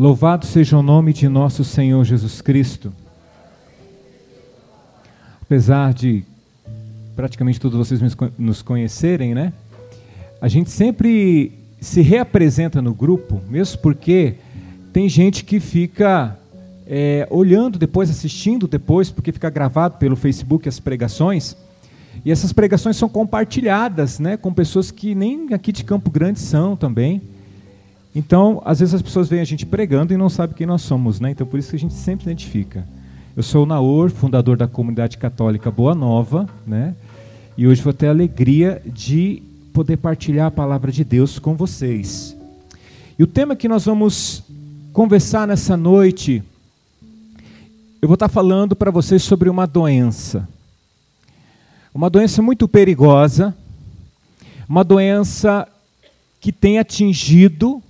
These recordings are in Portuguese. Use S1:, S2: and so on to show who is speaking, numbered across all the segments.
S1: Louvado seja o nome de nosso Senhor Jesus Cristo. Apesar de praticamente todos vocês nos conhecerem, né? A gente sempre se reapresenta no grupo, mesmo porque tem gente que fica é, olhando depois, assistindo depois, porque fica gravado pelo Facebook as pregações. E essas pregações são compartilhadas né, com pessoas que nem aqui de Campo Grande são também. Então, às vezes as pessoas veem a gente pregando e não sabem quem nós somos, né? Então, por isso que a gente sempre identifica. Eu sou o Naor, fundador da comunidade católica Boa Nova, né? E hoje vou ter a alegria de poder partilhar a palavra de Deus com vocês. E o tema que nós vamos conversar nessa noite, eu vou estar falando para vocês sobre uma doença. Uma doença muito perigosa, uma doença que tem atingido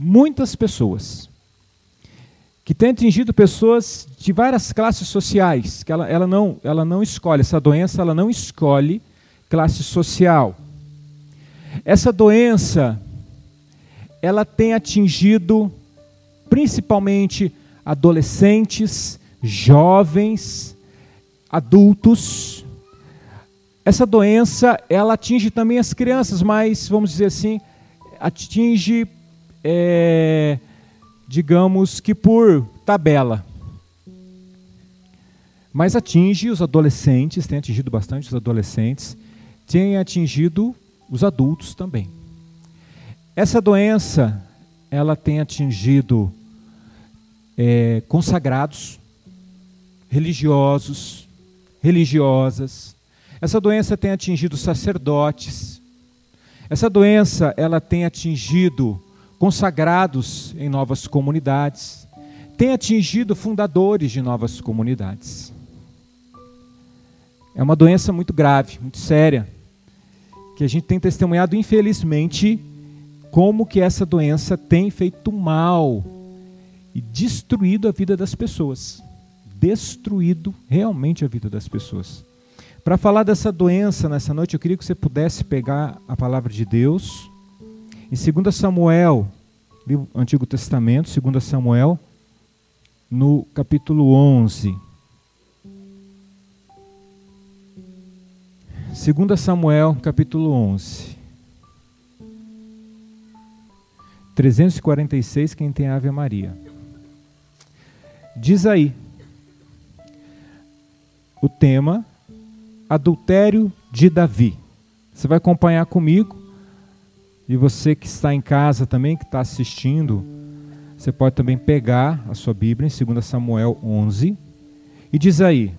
S1: muitas pessoas, que tem atingido pessoas de várias classes sociais, que ela, ela, não, ela não escolhe, essa doença ela não escolhe classe social. Essa doença, ela tem atingido principalmente adolescentes, jovens, adultos. Essa doença, ela atinge também as crianças, mas, vamos dizer assim, atinge é, digamos que por tabela. Mas atinge os adolescentes, tem atingido bastante os adolescentes, tem atingido os adultos também. Essa doença, ela tem atingido é, consagrados, religiosos, religiosas. Essa doença tem atingido sacerdotes. Essa doença, ela tem atingido consagrados em novas comunidades, tem atingido fundadores de novas comunidades. É uma doença muito grave, muito séria, que a gente tem testemunhado, infelizmente, como que essa doença tem feito mal e destruído a vida das pessoas. Destruído realmente a vida das pessoas. Para falar dessa doença nessa noite, eu queria que você pudesse pegar a palavra de Deus em 2 Samuel, Antigo Testamento, 2 Samuel, no capítulo 11. 2 Samuel, capítulo 11. 346, quem tem Ave Maria. Diz aí, o tema, adultério de Davi. Você vai acompanhar comigo e você que está em casa também, que está assistindo, você pode também pegar a sua Bíblia em 2 Samuel 11 e diz aí: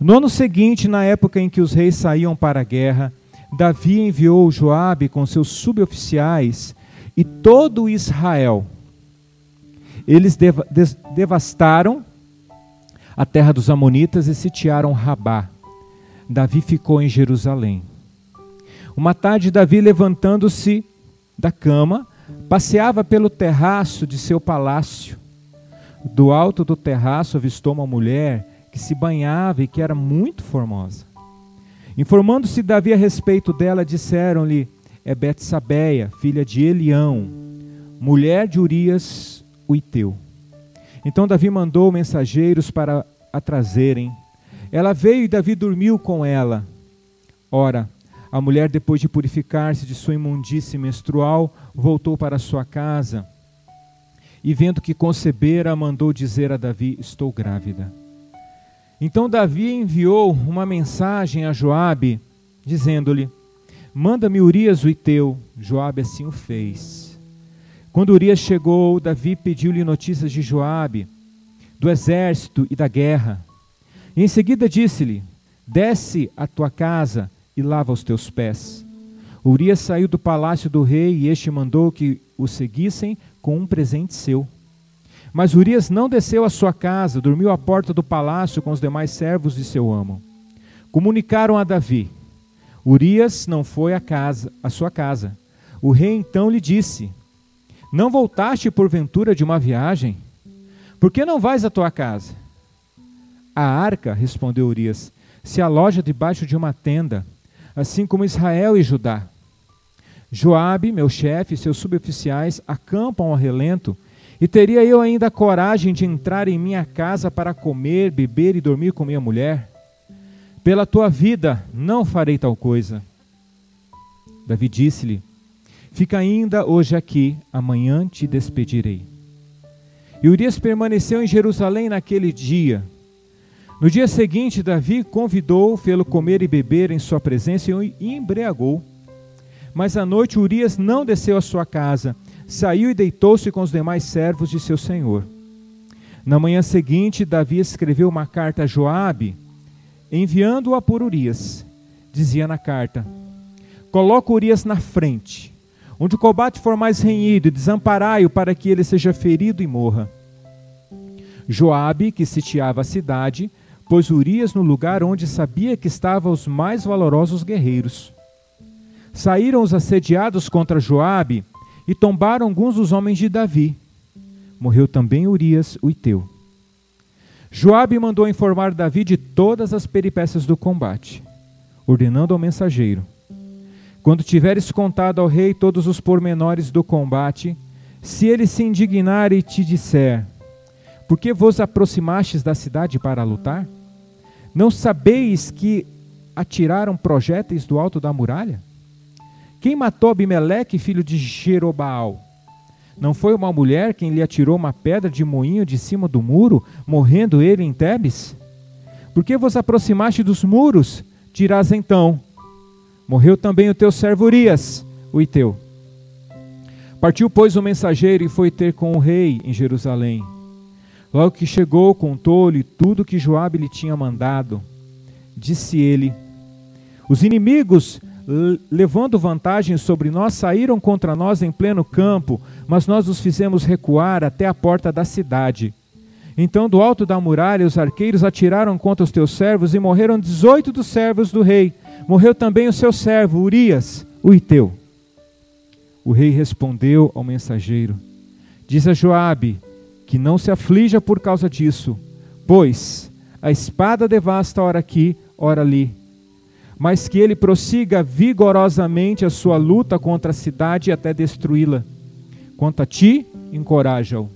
S1: No ano seguinte, na época em que os reis saíam para a guerra, Davi enviou Joabe com seus suboficiais e todo Israel. Eles dev devastaram a terra dos amonitas e sitiaram Rabá. Davi ficou em Jerusalém. Uma tarde, Davi, levantando-se da cama, passeava pelo terraço de seu palácio. Do alto do terraço avistou uma mulher que se banhava e que era muito formosa. Informando-se Davi a respeito dela, disseram-lhe: É Betsabeia, filha de Elião, mulher de Urias, o Iteu. Então Davi mandou mensageiros para a trazerem. Ela veio e Davi dormiu com ela. Ora, a mulher, depois de purificar-se de sua imundície menstrual, voltou para sua casa e, vendo que concebera, mandou dizer a Davi: Estou grávida. Então Davi enviou uma mensagem a Joabe, dizendo-lhe: Manda-me Urias o Iteu. Joabe assim o fez. Quando Urias chegou, Davi pediu-lhe notícias de Joabe, do exército e da guerra. E em seguida disse-lhe: Desce à tua casa e lava os teus pés. Urias saiu do palácio do rei e este mandou que o seguissem com um presente seu. Mas Urias não desceu à sua casa, dormiu à porta do palácio com os demais servos de seu amo. Comunicaram a Davi: Urias não foi à casa, à sua casa. O rei então lhe disse: Não voltaste porventura de uma viagem? Por que não vais à tua casa? A arca, respondeu Urias, se aloja debaixo de uma tenda assim como Israel e Judá. Joabe, meu chefe, e seus suboficiais acampam ao relento E teria eu ainda coragem de entrar em minha casa para comer, beber e dormir com minha mulher? Pela tua vida não farei tal coisa. Davi disse-lhe: Fica ainda hoje aqui, amanhã te despedirei. E Urias permaneceu em Jerusalém naquele dia. No dia seguinte, Davi convidou, fê-lo comer e beber em sua presença e embriagou. Mas à noite Urias não desceu à sua casa, saiu e deitou-se com os demais servos de seu senhor. Na manhã seguinte, Davi escreveu uma carta a Joabe, enviando-a por Urias. Dizia na carta: Coloca Urias na frente, onde o combate for mais renhido, e desamparai-o para que ele seja ferido e morra. Joabe, que sitiava a cidade, pôs Urias no lugar onde sabia que estavam os mais valorosos guerreiros. Saíram os assediados contra Joabe e tombaram alguns dos homens de Davi. Morreu também Urias, o Iteu. Joabe mandou informar Davi de todas as peripécias do combate, ordenando ao mensageiro: Quando tiveres contado ao rei todos os pormenores do combate, se ele se indignar e te disser: Por que vos aproximastes da cidade para lutar? Não sabeis que atiraram projéteis do alto da muralha? Quem matou Abimeleque, filho de Jerobaal? Não foi uma mulher quem lhe atirou uma pedra de moinho de cima do muro, morrendo ele em Tebes? Por que vos aproximaste dos muros? Dirás então: Morreu também o teu servo Urias, o Iteu. Partiu, pois, o mensageiro e foi ter com o rei em Jerusalém. Logo que chegou, contou-lhe tudo que Joabe lhe tinha mandado. Disse ele: Os inimigos levando vantagem sobre nós, saíram contra nós em pleno campo, mas nós os fizemos recuar até a porta da cidade. Então, do alto da muralha, os arqueiros atiraram contra os teus servos e morreram dezoito dos servos do rei. Morreu também o seu servo, Urias, o Iteu. O rei respondeu ao mensageiro: Diz a Joabe que não se aflija por causa disso, pois a espada devasta ora aqui, ora ali mas que ele prossiga vigorosamente a sua luta contra a cidade até destruí-la. Quanto a ti, encoraja-o.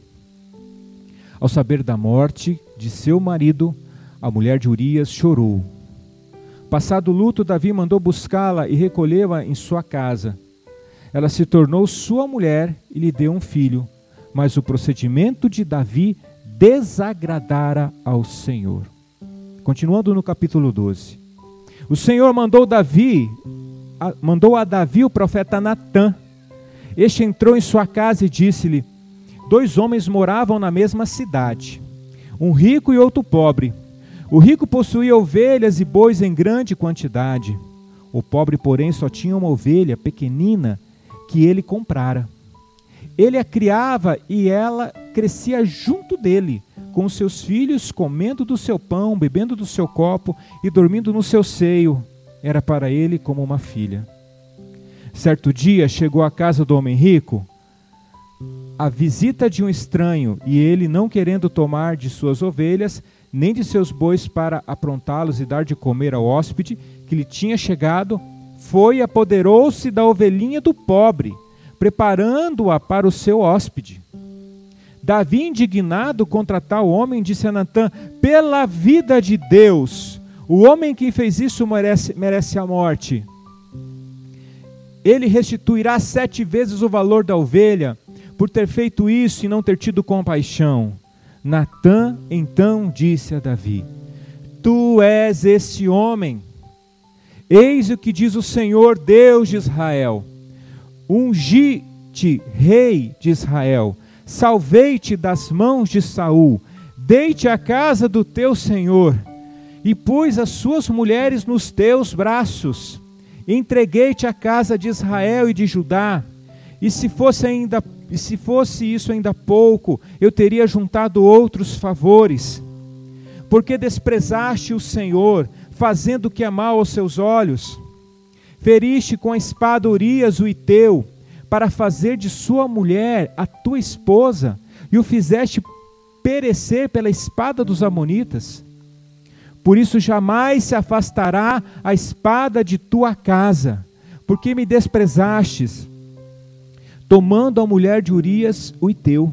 S1: Ao saber da morte de seu marido, a mulher de Urias chorou. Passado o luto, Davi mandou buscá-la e recolheu-a em sua casa. Ela se tornou sua mulher e lhe deu um filho, mas o procedimento de Davi desagradara ao Senhor. Continuando no capítulo 12. O Senhor mandou Davi, mandou a Davi o profeta Natã. Este entrou em sua casa e disse-lhe: Dois homens moravam na mesma cidade, um rico e outro pobre. O rico possuía ovelhas e bois em grande quantidade. O pobre, porém, só tinha uma ovelha pequenina que ele comprara. Ele a criava e ela crescia junto dele com seus filhos, comendo do seu pão, bebendo do seu copo e dormindo no seu seio. Era para ele como uma filha. Certo dia chegou à casa do homem rico a visita de um estranho, e ele, não querendo tomar de suas ovelhas, nem de seus bois para aprontá-los e dar de comer ao hóspede que lhe tinha chegado, foi e apoderou-se da ovelhinha do pobre, preparando-a para o seu hóspede. Davi, indignado contra tal homem, disse a Natã: Pela vida de Deus, o homem que fez isso merece, merece a morte. Ele restituirá sete vezes o valor da ovelha, por ter feito isso e não ter tido compaixão. Natã então disse a Davi: Tu és esse homem. Eis o que diz o Senhor Deus de Israel: Ungi-te rei de Israel salvei-te das mãos de Saul, dei-te a casa do teu senhor, e pus as suas mulheres nos teus braços. Entreguei-te a casa de Israel e de Judá. E se fosse ainda, e se fosse isso ainda pouco, eu teria juntado outros favores. Porque desprezaste o Senhor, fazendo o que é mal aos seus olhos. Feriste com a espada Urias o Iteu, para fazer de sua mulher a tua esposa, e o fizeste perecer pela espada dos Amonitas. Por isso jamais se afastará a espada de tua casa, porque me desprezastes, tomando a mulher de Urias, o Iteu,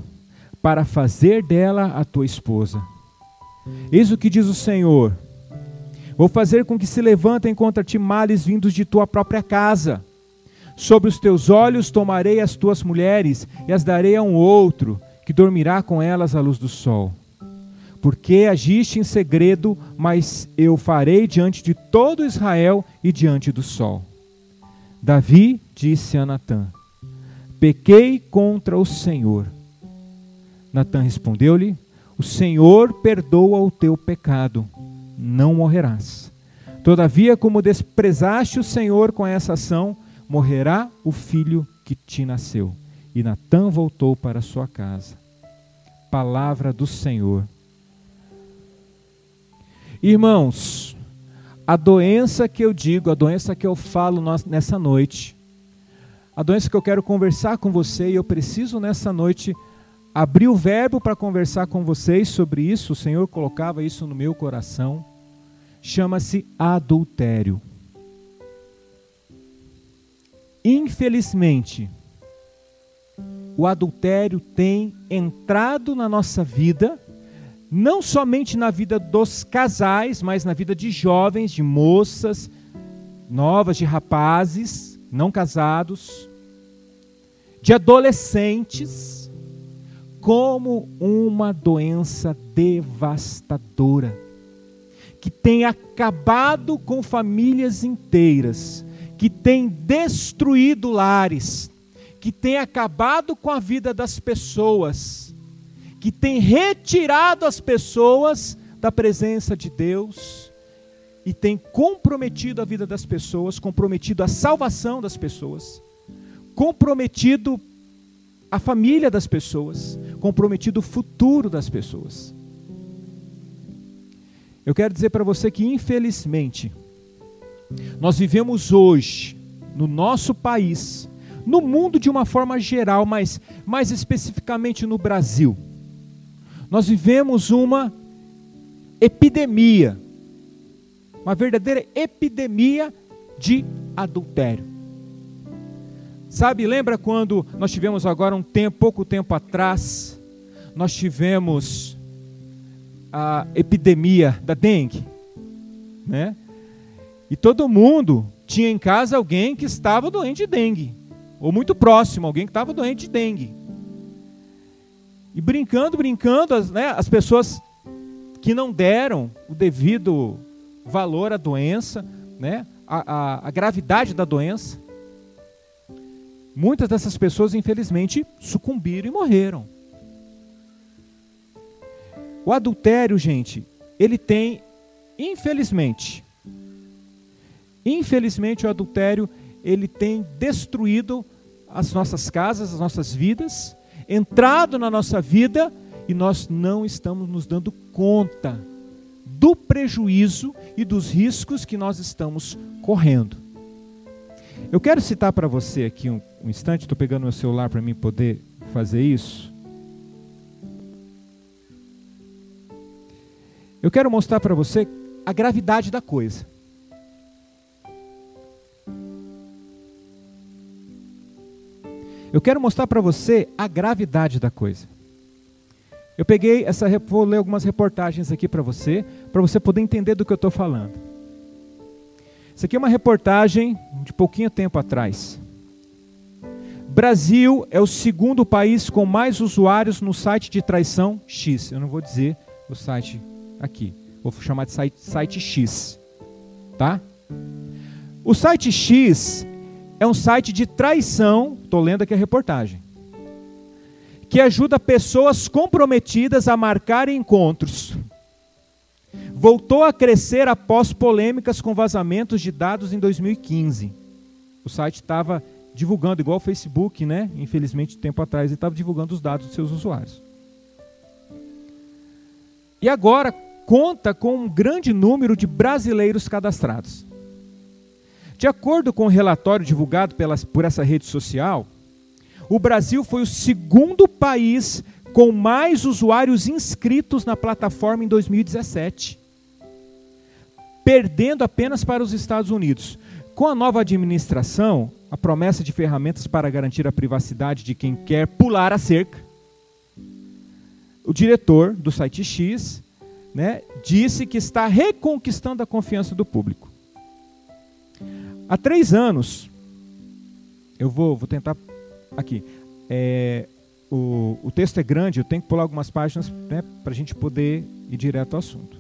S1: para fazer dela a tua esposa. Eis o que diz o Senhor: Vou fazer com que se levantem contra ti males vindos de tua própria casa. Sobre os teus olhos tomarei as tuas mulheres e as darei a um outro, que dormirá com elas à luz do sol. Porque agiste em segredo, mas eu farei diante de todo Israel e diante do sol. Davi disse a Natã: Pequei contra o Senhor. Natã respondeu-lhe: O Senhor perdoa o teu pecado, não morrerás. Todavia, como desprezaste o Senhor com essa ação, morrerá o filho que te nasceu. E Natã voltou para sua casa. Palavra do Senhor. Irmãos, a doença que eu digo, a doença que eu falo nessa noite, a doença que eu quero conversar com você e eu preciso nessa noite abrir o verbo para conversar com vocês sobre isso, o Senhor colocava isso no meu coração, chama-se adultério. Infelizmente, o adultério tem entrado na nossa vida, não somente na vida dos casais, mas na vida de jovens, de moças, novas, de rapazes, não casados, de adolescentes, como uma doença devastadora, que tem acabado com famílias inteiras, que tem destruído lares, que tem acabado com a vida das pessoas, que tem retirado as pessoas da presença de Deus e tem comprometido a vida das pessoas, comprometido a salvação das pessoas, comprometido a família das pessoas, comprometido o futuro das pessoas. Eu quero dizer para você que, infelizmente, nós vivemos hoje, no nosso país, no mundo de uma forma geral, mas mais especificamente no Brasil, nós vivemos uma epidemia, uma verdadeira epidemia de adultério. Sabe, lembra quando nós tivemos agora um tempo, pouco tempo atrás, nós tivemos a epidemia da dengue, né? E todo mundo tinha em casa alguém que estava doente de dengue, ou muito próximo, alguém que estava doente de dengue. E brincando, brincando, as, né, as pessoas que não deram o devido valor à doença, né, a, a, a gravidade da doença, muitas dessas pessoas, infelizmente, sucumbiram e morreram. O adultério, gente, ele tem, infelizmente, Infelizmente, o adultério ele tem destruído as nossas casas, as nossas vidas, entrado na nossa vida e nós não estamos nos dando conta do prejuízo e dos riscos que nós estamos correndo. Eu quero citar para você aqui um, um instante, estou pegando meu celular para mim poder fazer isso. Eu quero mostrar para você a gravidade da coisa. Eu quero mostrar para você a gravidade da coisa. Eu peguei essa, vou ler algumas reportagens aqui para você, para você poder entender do que eu estou falando. Isso aqui é uma reportagem de pouquinho tempo atrás. Brasil é o segundo país com mais usuários no site de traição X. Eu não vou dizer o site aqui. Vou chamar de site, site X. Tá? O site X é um site de traição, estou lendo aqui a reportagem, que ajuda pessoas comprometidas a marcar encontros. Voltou a crescer após polêmicas com vazamentos de dados em 2015. O site estava divulgando, igual o Facebook, né? Infelizmente, tempo atrás, ele estava divulgando os dados dos seus usuários. E agora conta com um grande número de brasileiros cadastrados. De acordo com o um relatório divulgado pelas, por essa rede social, o Brasil foi o segundo país com mais usuários inscritos na plataforma em 2017, perdendo apenas para os Estados Unidos. Com a nova administração, a promessa de ferramentas para garantir a privacidade de quem quer pular a cerca, o diretor do site X né, disse que está reconquistando a confiança do público. Há três anos, eu vou, vou tentar aqui. É, o, o, texto é grande, eu tenho que pular algumas páginas né, para a gente poder ir direto ao assunto.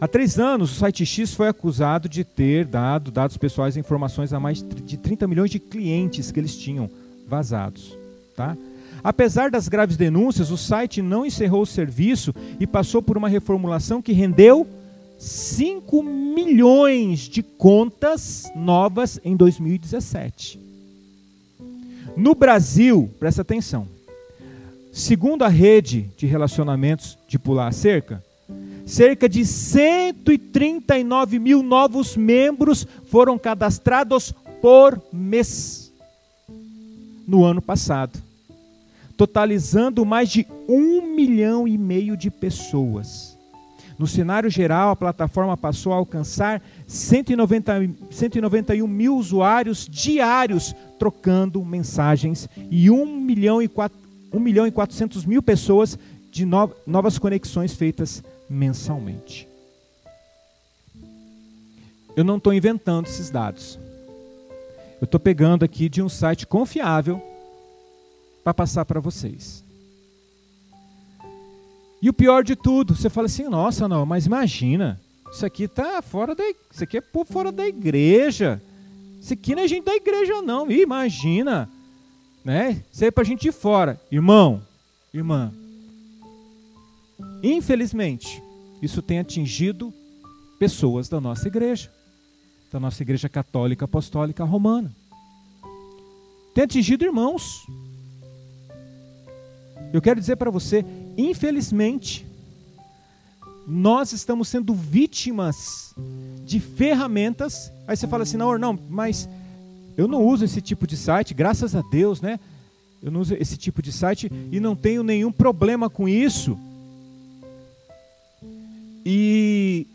S1: Há três anos, o site X foi acusado de ter dado dados pessoais e informações a mais de 30 milhões de clientes que eles tinham vazados. Tá? Apesar das graves denúncias, o site não encerrou o serviço e passou por uma reformulação que rendeu 5 milhões de contas novas em 2017. No Brasil, presta atenção, segundo a rede de relacionamentos de pular cerca, cerca de 139 mil novos membros foram cadastrados por mês no ano passado totalizando mais de um milhão e meio de pessoas. No cenário geral, a plataforma passou a alcançar 190, 191 mil usuários diários trocando mensagens e 1 milhão e, 4, 1 milhão e 400 mil pessoas de no, novas conexões feitas mensalmente. Eu não estou inventando esses dados. Eu estou pegando aqui de um site confiável para passar para vocês. E o pior de tudo, você fala assim: nossa, não, mas imagina, isso aqui tá fora da, isso aqui é por fora da igreja. Isso aqui não é gente da igreja não. Imagina, né? Isso aí é para gente de fora, irmão, irmã. Infelizmente, isso tem atingido pessoas da nossa igreja, da nossa igreja católica apostólica romana. Tem atingido irmãos eu quero dizer para você, infelizmente, nós estamos sendo vítimas de ferramentas. Aí você fala assim: não, não, mas eu não uso esse tipo de site, graças a Deus, né? Eu não uso esse tipo de site e não tenho nenhum problema com isso. E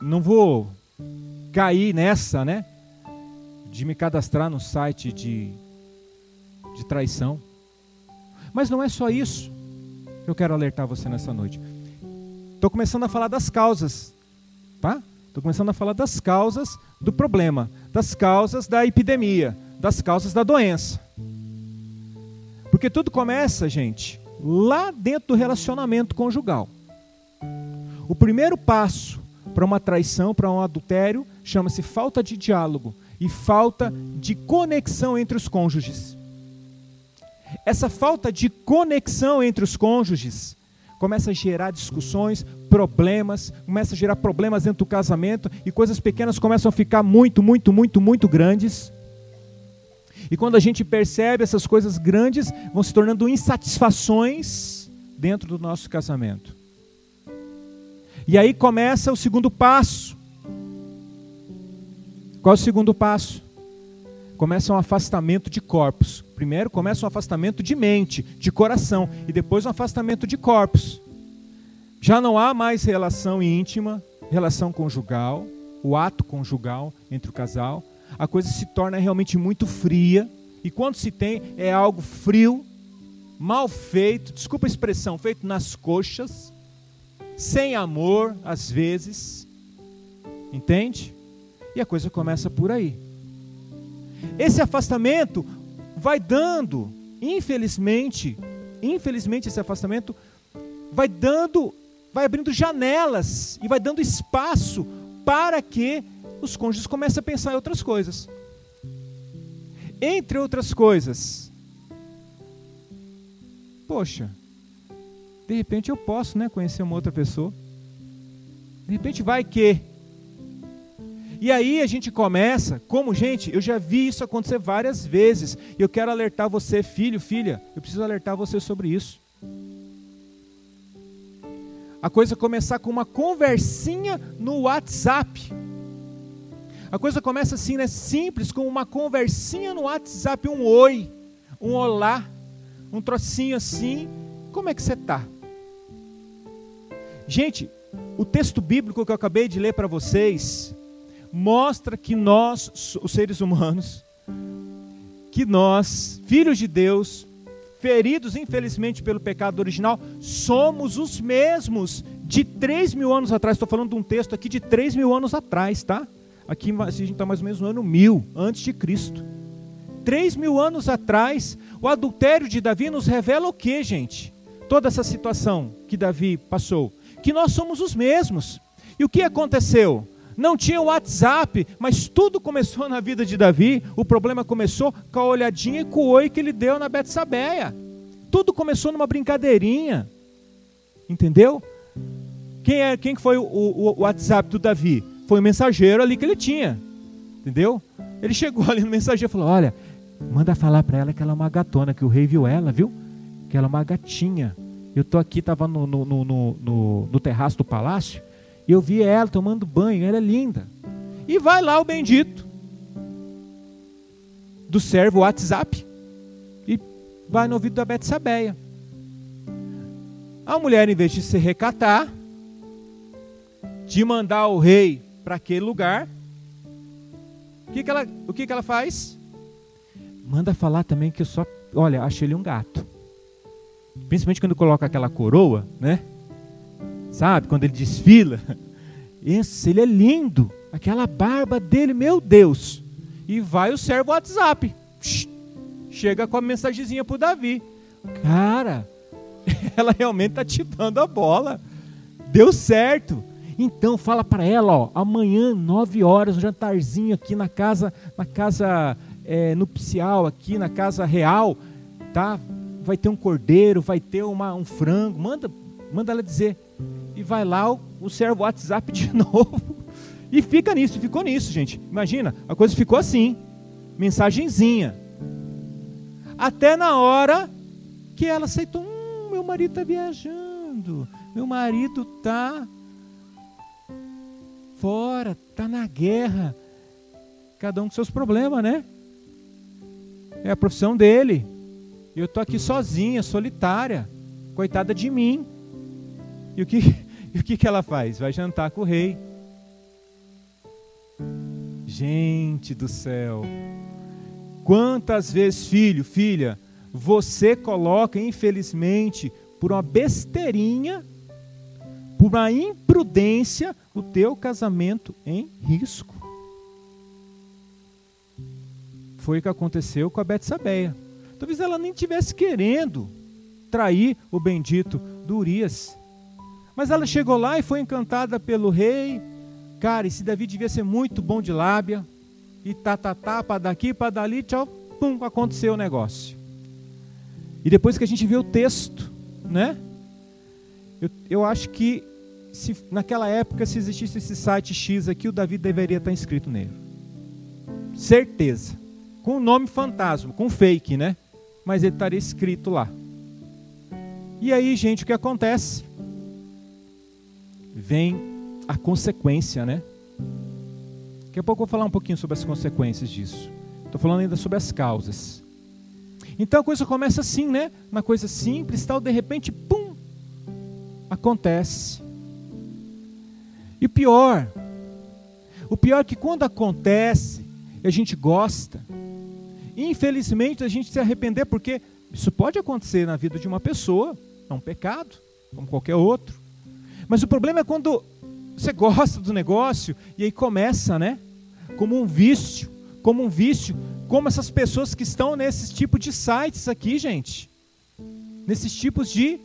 S1: não vou cair nessa, né? De me cadastrar no site de, de traição. Mas não é só isso que eu quero alertar você nessa noite. Estou começando a falar das causas, tá? Estou começando a falar das causas do problema, das causas da epidemia, das causas da doença. Porque tudo começa, gente, lá dentro do relacionamento conjugal. O primeiro passo para uma traição, para um adultério, chama-se falta de diálogo e falta de conexão entre os cônjuges. Essa falta de conexão entre os cônjuges começa a gerar discussões, problemas, começa a gerar problemas dentro do casamento e coisas pequenas começam a ficar muito, muito, muito, muito grandes. E quando a gente percebe essas coisas grandes, vão se tornando insatisfações dentro do nosso casamento. E aí começa o segundo passo. Qual é o segundo passo? Começa um afastamento de corpos. Primeiro começa um afastamento de mente, de coração, e depois um afastamento de corpos. Já não há mais relação íntima, relação conjugal, o ato conjugal entre o casal. A coisa se torna realmente muito fria, e quando se tem é algo frio, mal feito, desculpa a expressão, feito nas coxas, sem amor às vezes. Entende? E a coisa começa por aí. Esse afastamento vai dando, infelizmente, infelizmente esse afastamento vai dando, vai abrindo janelas e vai dando espaço para que os cônjuges comecem a pensar em outras coisas. Entre outras coisas, poxa, de repente eu posso, né, conhecer uma outra pessoa. De repente vai que e aí a gente começa, como gente, eu já vi isso acontecer várias vezes. E eu quero alertar você, filho, filha, eu preciso alertar você sobre isso. A coisa começar com uma conversinha no WhatsApp. A coisa começa assim, né? Simples, com uma conversinha no WhatsApp, um oi, um olá, um trocinho assim. Como é que você está? Gente, o texto bíblico que eu acabei de ler para vocês, mostra que nós, os seres humanos, que nós, filhos de Deus, feridos infelizmente pelo pecado original, somos os mesmos de 3 mil anos atrás. Estou falando de um texto aqui de 3 mil anos atrás, tá? Aqui a gente está mais ou menos no ano mil, antes de Cristo. 3 mil anos atrás, o adultério de Davi nos revela o que, gente? Toda essa situação que Davi passou. Que nós somos os mesmos. E o que aconteceu? Não tinha WhatsApp, mas tudo começou na vida de Davi. O problema começou com a olhadinha e com o oi que ele deu na Betsabeia. Tudo começou numa brincadeirinha. Entendeu? Quem, é, quem foi o, o, o WhatsApp do Davi? Foi o mensageiro ali que ele tinha. Entendeu? Ele chegou ali no mensageiro e falou: Olha, manda falar para ela que ela é uma gatona, que o rei viu ela, viu? Que ela é uma gatinha. Eu tô aqui, estava no, no, no, no, no terraço do palácio, e eu vi ela tomando banho, ela é linda. E vai lá o bendito do servo WhatsApp e vai no ouvido da Betsabeia. A mulher, em vez de se recatar, de mandar o rei para aquele lugar, o que, que, ela, o que, que ela faz? Manda falar também que eu só, olha, achei ele um gato. Principalmente quando coloca aquela coroa, né? Sabe? Quando ele desfila. Esse, ele é lindo. Aquela barba dele, meu Deus. E vai o servo WhatsApp. Chega com a mensagenzinha pro Davi. Cara, ela realmente tá te dando a bola. Deu certo. Então fala para ela, ó, amanhã, nove horas, um jantarzinho aqui na casa, na casa é, nupcial, aqui na casa real, tá? Vai ter um cordeiro, vai ter uma, um frango. Manda, manda ela dizer e vai lá o, o servo WhatsApp de novo. E fica nisso, ficou nisso, gente. Imagina, a coisa ficou assim, mensagenzinha. Até na hora que ela aceitou, hum, meu marido está viajando, meu marido está fora, está na guerra. Cada um com seus problemas, né? É a profissão dele. Eu estou aqui sozinha, solitária. Coitada de mim. E o que, e o que, que ela faz? Vai jantar com o rei. Gente do céu. Quantas vezes, filho, filha, você coloca, infelizmente, por uma besteirinha, por uma imprudência, o teu casamento em risco. Foi o que aconteceu com a Betsabeia. Talvez ela nem tivesse querendo trair o bendito do Urias. Mas ela chegou lá e foi encantada pelo rei. Cara, esse Davi devia ser muito bom de lábia. E tá, tá, tá, para daqui, para dali, tchau, pum, aconteceu o negócio. E depois que a gente vê o texto, né? Eu, eu acho que se, naquela época, se existisse esse site X aqui, o Davi deveria estar inscrito nele. Certeza. Com o nome fantasma, com fake, né? Mas ele estaria escrito lá. E aí, gente, o que acontece? Vem a consequência, né? Daqui a pouco eu vou falar um pouquinho sobre as consequências disso. Estou falando ainda sobre as causas. Então a coisa começa assim, né? Uma coisa simples, tal, de repente, pum, acontece. E o pior, o pior é que quando acontece, a gente gosta. Infelizmente a gente se arrepender porque isso pode acontecer na vida de uma pessoa, é um pecado, como qualquer outro. Mas o problema é quando você gosta do negócio e aí começa, né? Como um vício, como um vício, como essas pessoas que estão nesses tipos de sites aqui, gente. Nesses tipos de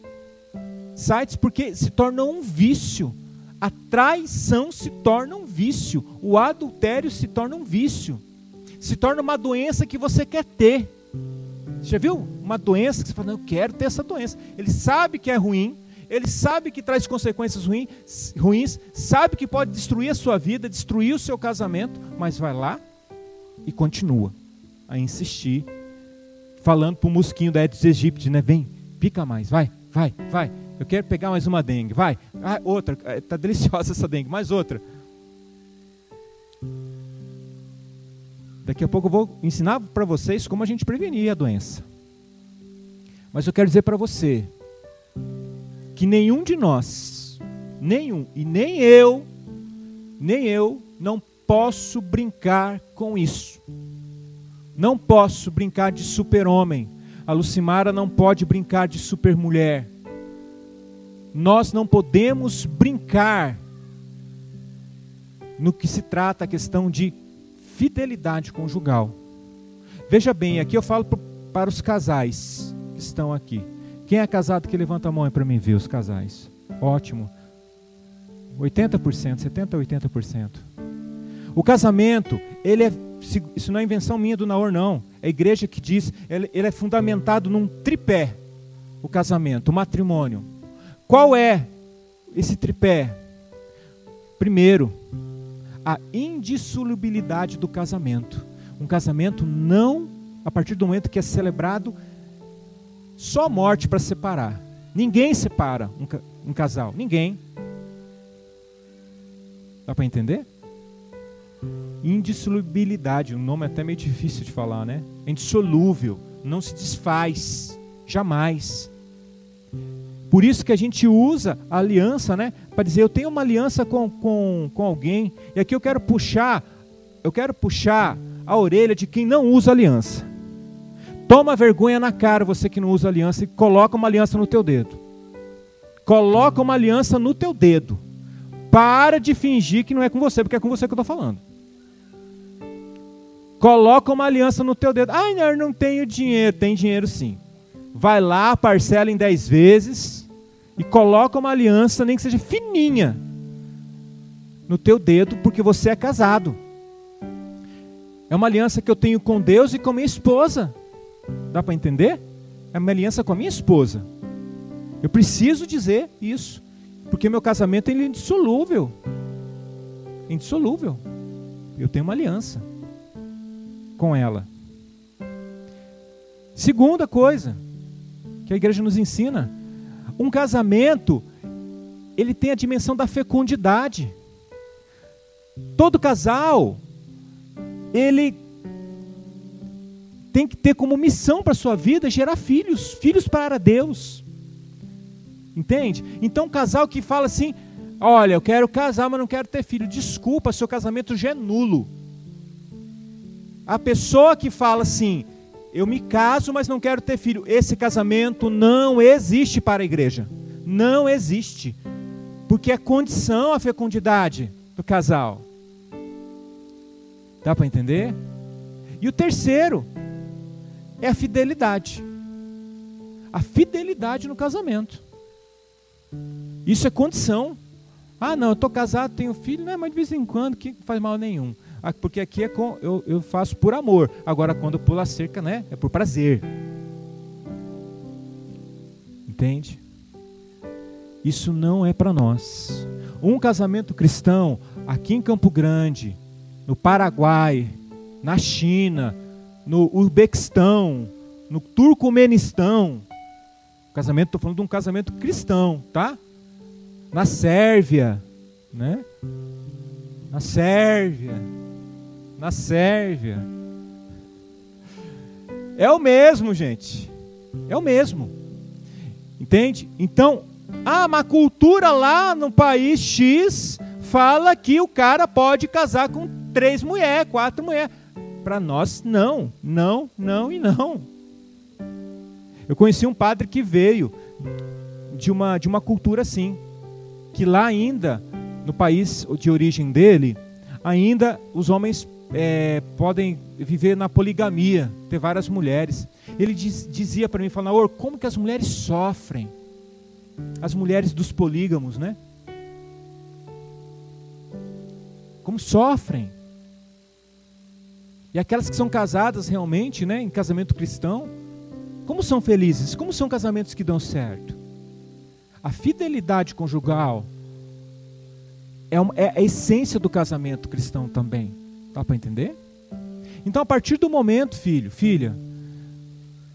S1: sites, porque se torna um vício. A traição se torna um vício. O adultério se torna um vício. Se torna uma doença que você quer ter. Você já viu? Uma doença que você fala, não, eu quero ter essa doença. Ele sabe que é ruim, ele sabe que traz consequências ruins, sabe que pode destruir a sua vida, destruir o seu casamento, mas vai lá e continua a insistir, falando para o mosquinho da Aedes aegypti, né? Vem, pica mais, vai, vai, vai. Eu quero pegar mais uma dengue, vai. Ah, outra, está deliciosa essa dengue, mais outra. Daqui a pouco eu vou ensinar para vocês como a gente prevenir a doença. Mas eu quero dizer para você, que nenhum de nós, nenhum, e nem eu, nem eu, não posso brincar com isso. Não posso brincar de super-homem. A Lucimara não pode brincar de supermulher. Nós não podemos brincar no que se trata a questão de fidelidade conjugal. Veja bem, aqui eu falo para os casais que estão aqui. Quem é casado que levanta a mão para mim ver os casais? Ótimo. 80%, 70 a 80%. O casamento, ele é isso não é invenção minha do Naor não. É a igreja que diz, ele, ele é fundamentado num tripé. O casamento, o matrimônio. Qual é esse tripé? Primeiro, a indissolubilidade do casamento. Um casamento não, a partir do momento que é celebrado, só morte para separar. Ninguém separa um, um casal, ninguém. Dá para entender? Indissolubilidade, um nome até meio difícil de falar, né? É indissolúvel, não se desfaz, jamais. Por isso que a gente usa a aliança, né? Para dizer, eu tenho uma aliança com, com, com alguém, e aqui eu quero puxar, eu quero puxar a orelha de quem não usa aliança. Toma vergonha na cara, você que não usa aliança, e coloca uma aliança no teu dedo. Coloca uma aliança no teu dedo. Para de fingir que não é com você, porque é com você que eu estou falando. Coloca uma aliança no teu dedo. Ai, não, não tenho dinheiro. Tem dinheiro sim. Vai lá, parcela em 10 vezes e coloca uma aliança, nem que seja fininha, no teu dedo, porque você é casado. É uma aliança que eu tenho com Deus e com minha esposa. Dá para entender? É uma aliança com a minha esposa. Eu preciso dizer isso. Porque meu casamento é indissolúvel. Indissolúvel. Eu tenho uma aliança com ela. Segunda coisa que a igreja nos ensina, um casamento ele tem a dimensão da fecundidade. Todo casal ele tem que ter como missão para a sua vida gerar filhos, filhos para Deus. Entende? Então, um casal que fala assim: Olha, eu quero casar, mas não quero ter filho. Desculpa, seu casamento já é nulo. A pessoa que fala assim: Eu me caso, mas não quero ter filho. Esse casamento não existe para a igreja. Não existe. Porque é condição a fecundidade do casal. Dá para entender? E o terceiro é a fidelidade. A fidelidade no casamento. Isso é condição. Ah, não, eu estou casado, tenho filho, não, mas de vez em quando, que faz mal nenhum. Ah, porque aqui é com, eu, eu faço por amor. Agora, quando eu pulo a cerca, né, é por prazer. Entende? Isso não é para nós. Um casamento cristão, aqui em Campo Grande, no Paraguai, na China, no Uzbequistão, no Turcomenistão, casamento, estou falando de um casamento cristão, tá? na Sérvia, né? Na Sérvia, na Sérvia. É o mesmo, gente. É o mesmo. Entende? Então, ah, uma cultura lá no país X fala que o cara pode casar com três mulheres, quatro mulheres. Para nós, não, não, não e não. Eu conheci um padre que veio de uma, de uma cultura assim que lá ainda, no país de origem dele, ainda os homens é, podem viver na poligamia, ter várias mulheres. Ele diz, dizia para mim, falava, como que as mulheres sofrem? As mulheres dos polígamos, né? Como sofrem. E aquelas que são casadas realmente, né, em casamento cristão, como são felizes? Como são casamentos que dão certo? A fidelidade conjugal é, uma, é a essência do casamento cristão também. Dá para entender? Então, a partir do momento, filho, filha,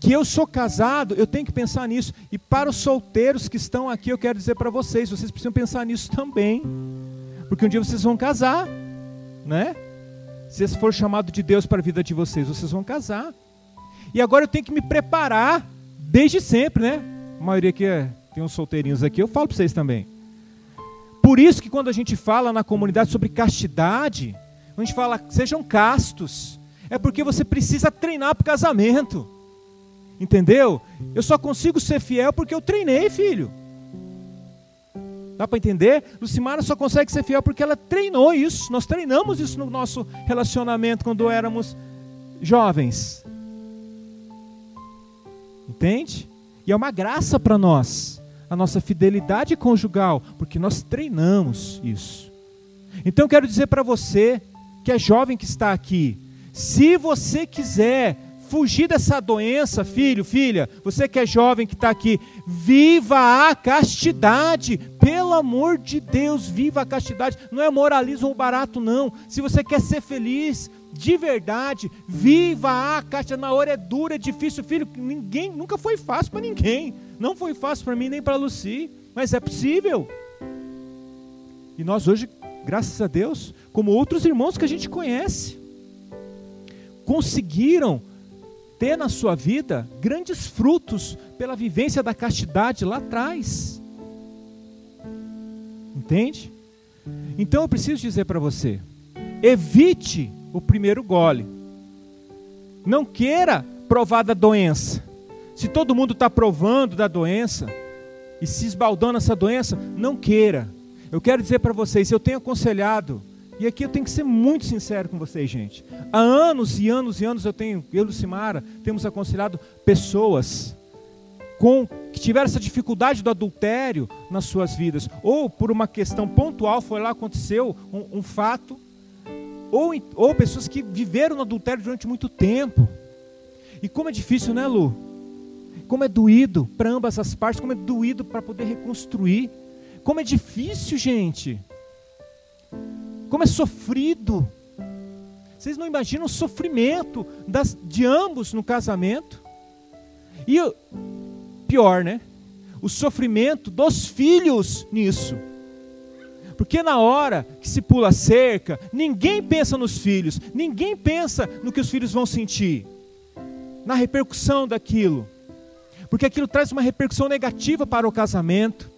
S1: que eu sou casado, eu tenho que pensar nisso. E para os solteiros que estão aqui, eu quero dizer para vocês, vocês precisam pensar nisso também. Porque um dia vocês vão casar, né? Se for chamado de Deus para a vida de vocês, vocês vão casar. E agora eu tenho que me preparar desde sempre, né? A maioria aqui é tem uns solteirinhos aqui, eu falo para vocês também. Por isso que quando a gente fala na comunidade sobre castidade, a gente fala, sejam castos, é porque você precisa treinar para o casamento. Entendeu? Eu só consigo ser fiel porque eu treinei, filho. Dá para entender? Lucimara só consegue ser fiel porque ela treinou isso. Nós treinamos isso no nosso relacionamento quando éramos jovens. Entende? E é uma graça para nós, a nossa fidelidade conjugal, porque nós treinamos isso. Então quero dizer para você, que é jovem que está aqui, se você quiser fugir dessa doença, filho, filha, você que é jovem que está aqui, viva a castidade, pelo amor de Deus, viva a castidade, não é moralismo barato, não. Se você quer ser feliz, de verdade, viva a castidade. Na hora é dura, é difícil, filho, ninguém, nunca foi fácil para ninguém, não foi fácil para mim nem para Luci, mas é possível. E nós hoje, graças a Deus, como outros irmãos que a gente conhece, conseguiram ter na sua vida grandes frutos pela vivência da castidade lá atrás. Entende? Então eu preciso dizer para você: evite o primeiro gole. Não queira provar da doença. Se todo mundo está provando da doença e se esbaldando essa doença, não queira. Eu quero dizer para vocês: eu tenho aconselhado e aqui eu tenho que ser muito sincero com vocês, gente. Há anos e anos e anos eu tenho, eu e Lucimara, temos aconselhado pessoas com que tiveram essa dificuldade do adultério nas suas vidas, ou por uma questão pontual, foi lá, aconteceu um, um fato, ou, ou pessoas que viveram no adultério durante muito tempo. E como é difícil, né, Lu? Como é doído para ambas as partes, como é doído para poder reconstruir. Como é difícil, gente como é sofrido. Vocês não imaginam o sofrimento das, de ambos no casamento. E pior, né? O sofrimento dos filhos nisso. Porque na hora que se pula cerca, ninguém pensa nos filhos, ninguém pensa no que os filhos vão sentir, na repercussão daquilo. Porque aquilo traz uma repercussão negativa para o casamento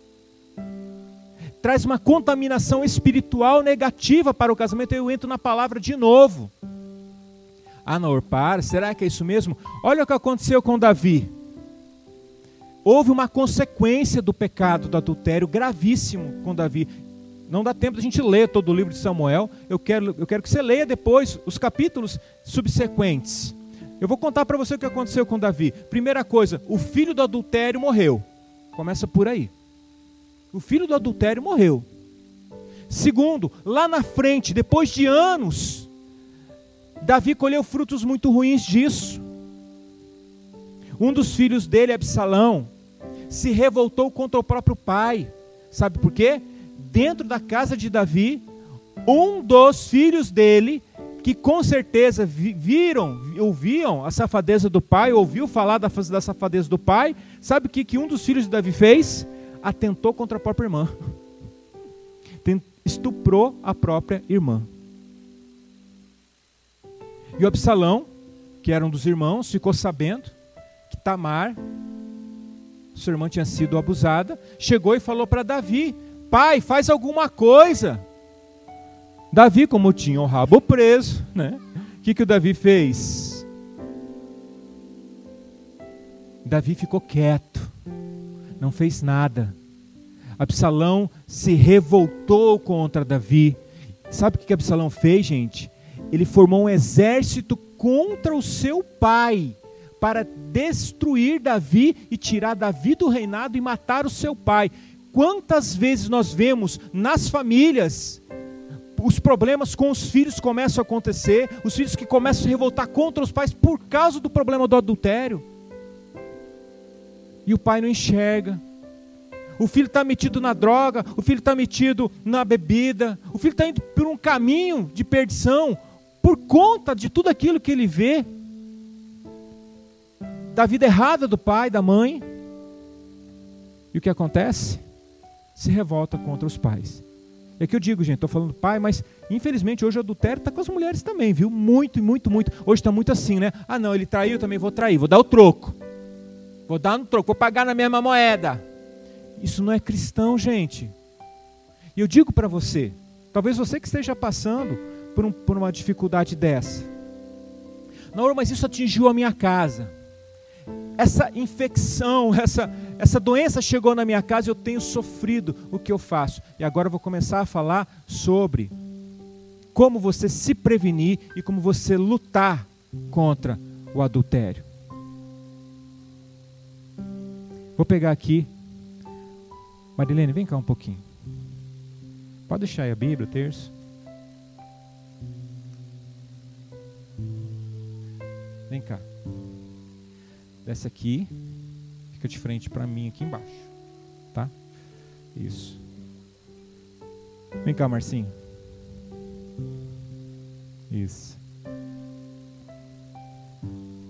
S1: traz uma contaminação espiritual negativa para o casamento. Eu entro na palavra de novo. Ah, não, para, será que é isso mesmo? Olha o que aconteceu com Davi. Houve uma consequência do pecado do adultério gravíssimo com Davi. Não dá tempo de a gente ler todo o livro de Samuel. Eu quero, eu quero que você leia depois os capítulos subsequentes. Eu vou contar para você o que aconteceu com Davi. Primeira coisa, o filho do adultério morreu. Começa por aí. O filho do adultério morreu. Segundo, lá na frente, depois de anos, Davi colheu frutos muito ruins disso. Um dos filhos dele, Absalão, se revoltou contra o próprio pai. Sabe por quê? Dentro da casa de Davi, um dos filhos dele, que com certeza viram, ouviam a safadeza do pai, ouviu falar da, da safadeza do pai, sabe o que, que um dos filhos de Davi fez? Atentou contra a própria irmã. Estuprou a própria irmã. E o Absalão, que era um dos irmãos, ficou sabendo que Tamar, sua irmã tinha sido abusada, chegou e falou para Davi: Pai, faz alguma coisa. Davi, como tinha o rabo preso, né? O que, que o Davi fez? Davi ficou quieto não fez nada. Absalão se revoltou contra Davi. Sabe o que Absalão fez, gente? Ele formou um exército contra o seu pai para destruir Davi e tirar Davi do reinado e matar o seu pai. Quantas vezes nós vemos nas famílias os problemas com os filhos começam a acontecer, os filhos que começam a se revoltar contra os pais por causa do problema do adultério e o pai não enxerga. O filho está metido na droga, o filho está metido na bebida, o filho está indo por um caminho de perdição por conta de tudo aquilo que ele vê da vida errada do pai, da mãe. E o que acontece? Se revolta contra os pais. É que eu digo, gente, estou falando pai, mas infelizmente hoje o adultério está com as mulheres também, viu? Muito, muito, muito. Hoje está muito assim, né? Ah, não, ele traiu, também vou trair, vou dar o troco. Vou dar no troco, vou pagar na mesma moeda. Isso não é cristão, gente. E eu digo para você, talvez você que esteja passando por, um, por uma dificuldade dessa. Não, mas isso atingiu a minha casa. essa infecção, essa, essa doença chegou na minha casa, eu tenho sofrido, o que eu faço? E agora eu vou começar a falar sobre como você se prevenir e como você lutar contra o adultério. Vou pegar aqui. Marilene, vem cá um pouquinho. Pode deixar aí a Bíblia, o terço. Vem cá. Desce aqui. Fica de frente para mim aqui embaixo. Tá? Isso. Vem cá, Marcinho. Isso.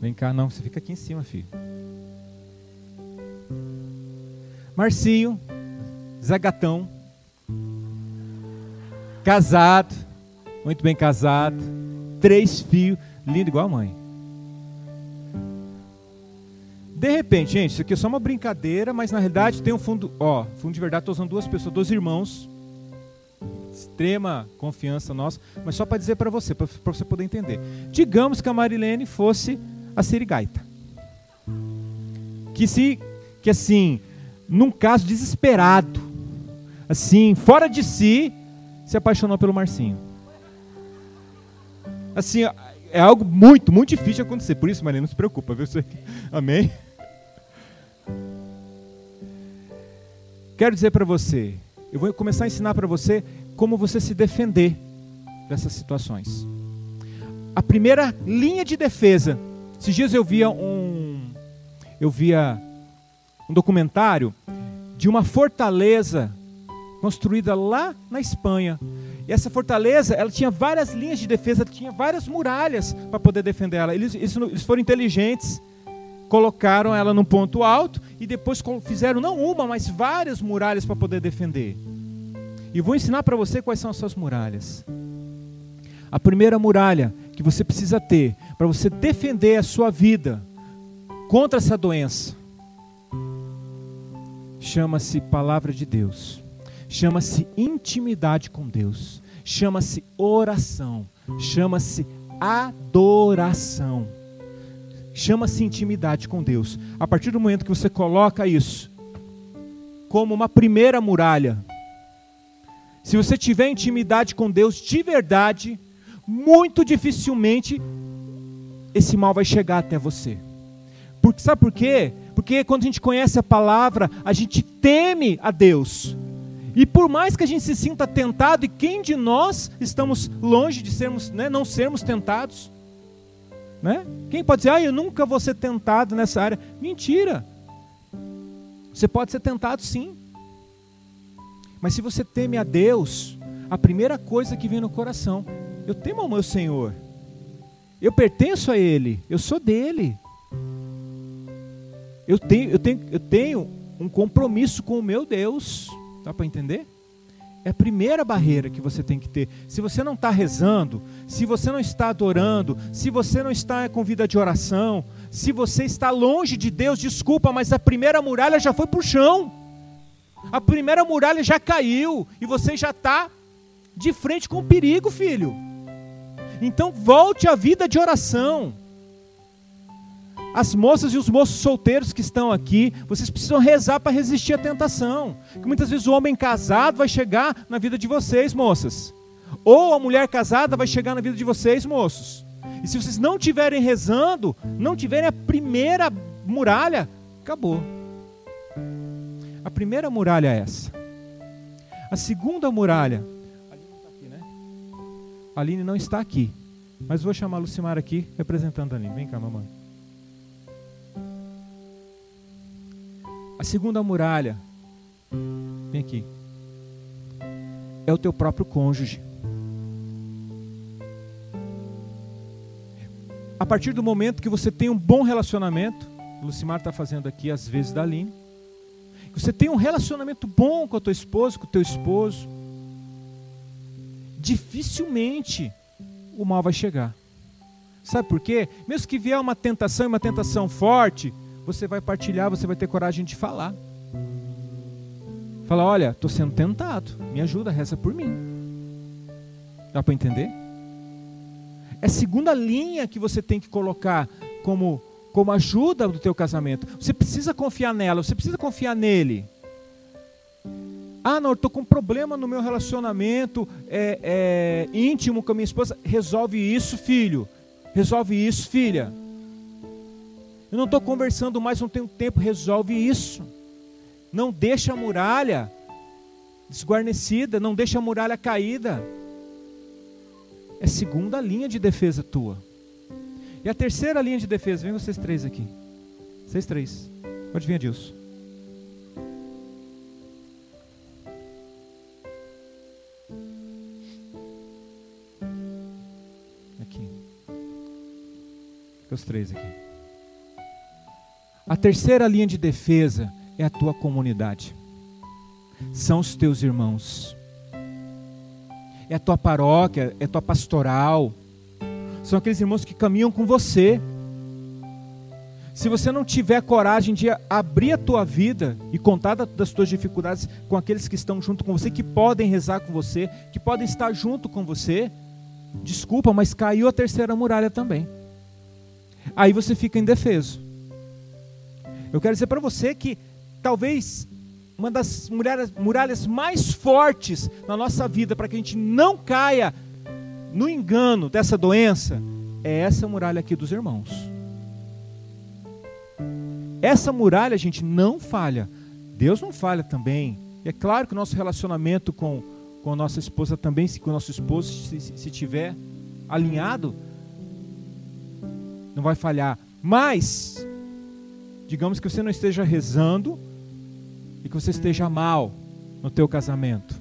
S1: Vem cá, não, você fica aqui em cima, filho. Marcinho, Zé Gatão, casado, muito bem casado, três filhos, lindo igual a mãe. De repente, gente, isso aqui é só uma brincadeira, mas na realidade tem um fundo, ó, fundo de verdade, estou usando duas pessoas, dois irmãos, extrema confiança nossa, mas só para dizer para você, para você poder entender. Digamos que a Marilene fosse a Sirigaita. Que se, que assim, num caso desesperado, assim, fora de si, se apaixonou pelo Marcinho. Assim, é algo muito, muito difícil de acontecer. Por isso, Marilene, não se preocupa, viu? Amém? Quero dizer para você, eu vou começar a ensinar para você como você se defender dessas situações. A primeira linha de defesa. Esses dias eu via um eu via um documentário de uma fortaleza construída lá na Espanha. E essa fortaleza, ela tinha várias linhas de defesa, tinha várias muralhas para poder defender ela. Eles, eles foram inteligentes colocaram ela num ponto alto e depois fizeram não uma, mas várias muralhas para poder defender. E vou ensinar para você quais são as suas muralhas. A primeira muralha que você precisa ter para você defender a sua vida contra essa doença chama-se palavra de Deus, chama-se intimidade com Deus, chama-se oração, chama-se adoração chama-se intimidade com Deus. A partir do momento que você coloca isso como uma primeira muralha, se você tiver intimidade com Deus de verdade, muito dificilmente esse mal vai chegar até você. Porque sabe por quê? Porque quando a gente conhece a palavra, a gente teme a Deus. E por mais que a gente se sinta tentado, e quem de nós estamos longe de sermos, né, não sermos tentados? Né? Quem pode dizer, ah, eu nunca vou ser tentado nessa área? Mentira. Você pode ser tentado sim. Mas se você teme a Deus, a primeira coisa que vem no coração, eu temo ao meu Senhor. Eu pertenço a Ele, eu sou dele. Eu tenho, eu tenho, eu tenho um compromisso com o meu Deus. Dá para entender? É a primeira barreira que você tem que ter. Se você não está rezando, se você não está adorando, se você não está com vida de oração, se você está longe de Deus, desculpa, mas a primeira muralha já foi para o chão. A primeira muralha já caiu e você já está de frente com o perigo, filho. Então volte à vida de oração. As moças e os moços solteiros que estão aqui, vocês precisam rezar para resistir à tentação. Que muitas vezes o homem casado vai chegar na vida de vocês, moças. Ou a mulher casada vai chegar na vida de vocês, moços. E se vocês não estiverem rezando, não tiverem a primeira muralha, acabou. A primeira muralha é essa. A segunda muralha. A Aline não está aqui, né? A Aline não está aqui. Mas vou chamar a Lucimar aqui, representando a Aline. Vem cá, mamãe. A segunda muralha, vem aqui, é o teu próprio cônjuge. A partir do momento que você tem um bom relacionamento, Lucimar está fazendo aqui às vezes da Aline, que você tem um relacionamento bom com a tua esposa, com o teu esposo, dificilmente o mal vai chegar. Sabe por quê? Mesmo que vier uma tentação e uma tentação forte, você vai partilhar, você vai ter coragem de falar. Fala, olha, estou sendo tentado, me ajuda, reza por mim. Dá para entender? É a segunda linha que você tem que colocar como como ajuda do teu casamento. Você precisa confiar nela, você precisa confiar nele. Ah, não, estou com um problema no meu relacionamento é, é, íntimo com a minha esposa. Resolve isso, filho. Resolve isso, filha. Eu não estou conversando mais, não tenho tempo. Resolve isso. Não deixa a muralha desguarnecida, não deixa a muralha caída. É segunda linha de defesa tua. E a terceira linha de defesa, vem vocês três aqui. Vocês três. Pode vir, Adilson. Aqui. Os três aqui. A terceira linha de defesa é a tua comunidade. São os teus irmãos. É a tua paróquia, é a tua pastoral. São aqueles irmãos que caminham com você. Se você não tiver coragem de abrir a tua vida e contar das tuas dificuldades com aqueles que estão junto com você, que podem rezar com você, que podem estar junto com você, desculpa, mas caiu a terceira muralha também. Aí você fica indefeso. Eu quero dizer para você que talvez uma das muralhas, muralhas mais fortes na nossa vida para que a gente não caia no engano dessa doença é essa muralha aqui dos irmãos. Essa muralha, a gente, não falha. Deus não falha também. E é claro que o nosso relacionamento com, com a nossa esposa também, se com o nosso esposo, se, se tiver alinhado, não vai falhar. Mas, digamos que você não esteja rezando e que você esteja mal no teu casamento.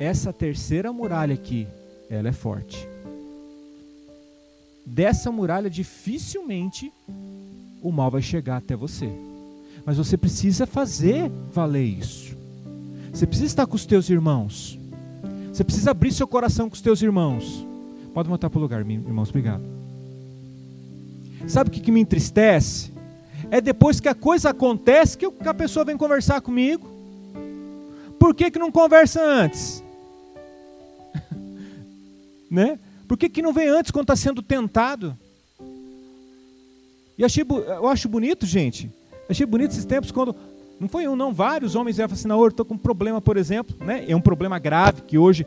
S1: Essa terceira muralha aqui, ela é forte. Dessa muralha dificilmente o mal vai chegar até você. Mas você precisa fazer valer isso. Você precisa estar com os teus irmãos. Você precisa abrir seu coração com os teus irmãos. Pode voltar para o lugar, irmãos, obrigado. Sabe o que, que me entristece? É depois que a coisa acontece que a pessoa vem conversar comigo. Por que, que não conversa antes? né? Por que, que não vem antes quando está sendo tentado? E achei, eu acho bonito, gente. Achei bonito esses tempos quando. Não foi um, não, vários homens vieram assim, não, eu estou com um problema, por exemplo, né? É um problema grave que hoje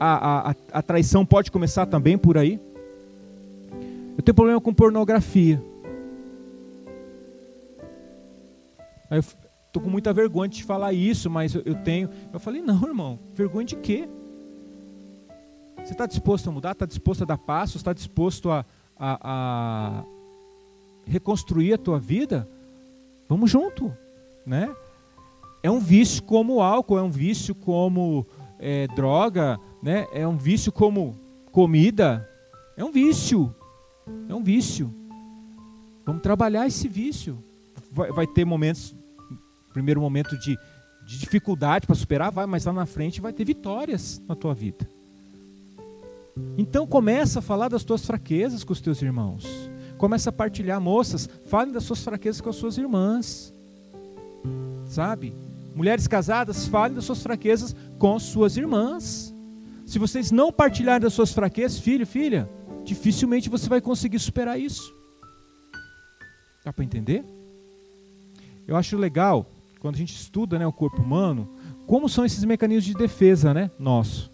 S1: a, a, a traição pode começar também por aí. Eu tenho problema com pornografia. Aí eu tô com muita vergonha de te falar isso, mas eu, eu tenho. Eu falei, não, irmão, vergonha de quê? Você está disposto a mudar? Está disposto a dar passos? Está disposto a, a, a, reconstruir a tua vida? Vamos junto, né? É um vício como álcool, é um vício como é, droga, né? É um vício como comida. É um vício, é um vício. Vamos trabalhar esse vício. Vai, vai ter momentos, primeiro momento de, de dificuldade para superar, vai, mas lá na frente vai ter vitórias na tua vida. Então começa a falar das tuas fraquezas com os teus irmãos. Começa a partilhar, moças, falem das suas fraquezas com as suas irmãs. Sabe? Mulheres casadas, falem das suas fraquezas com suas irmãs. Se vocês não partilharem das suas fraquezas, filho, filha, dificilmente você vai conseguir superar isso. Dá para entender? Eu acho legal, quando a gente estuda né, o corpo humano, como são esses mecanismos de defesa né, nosso.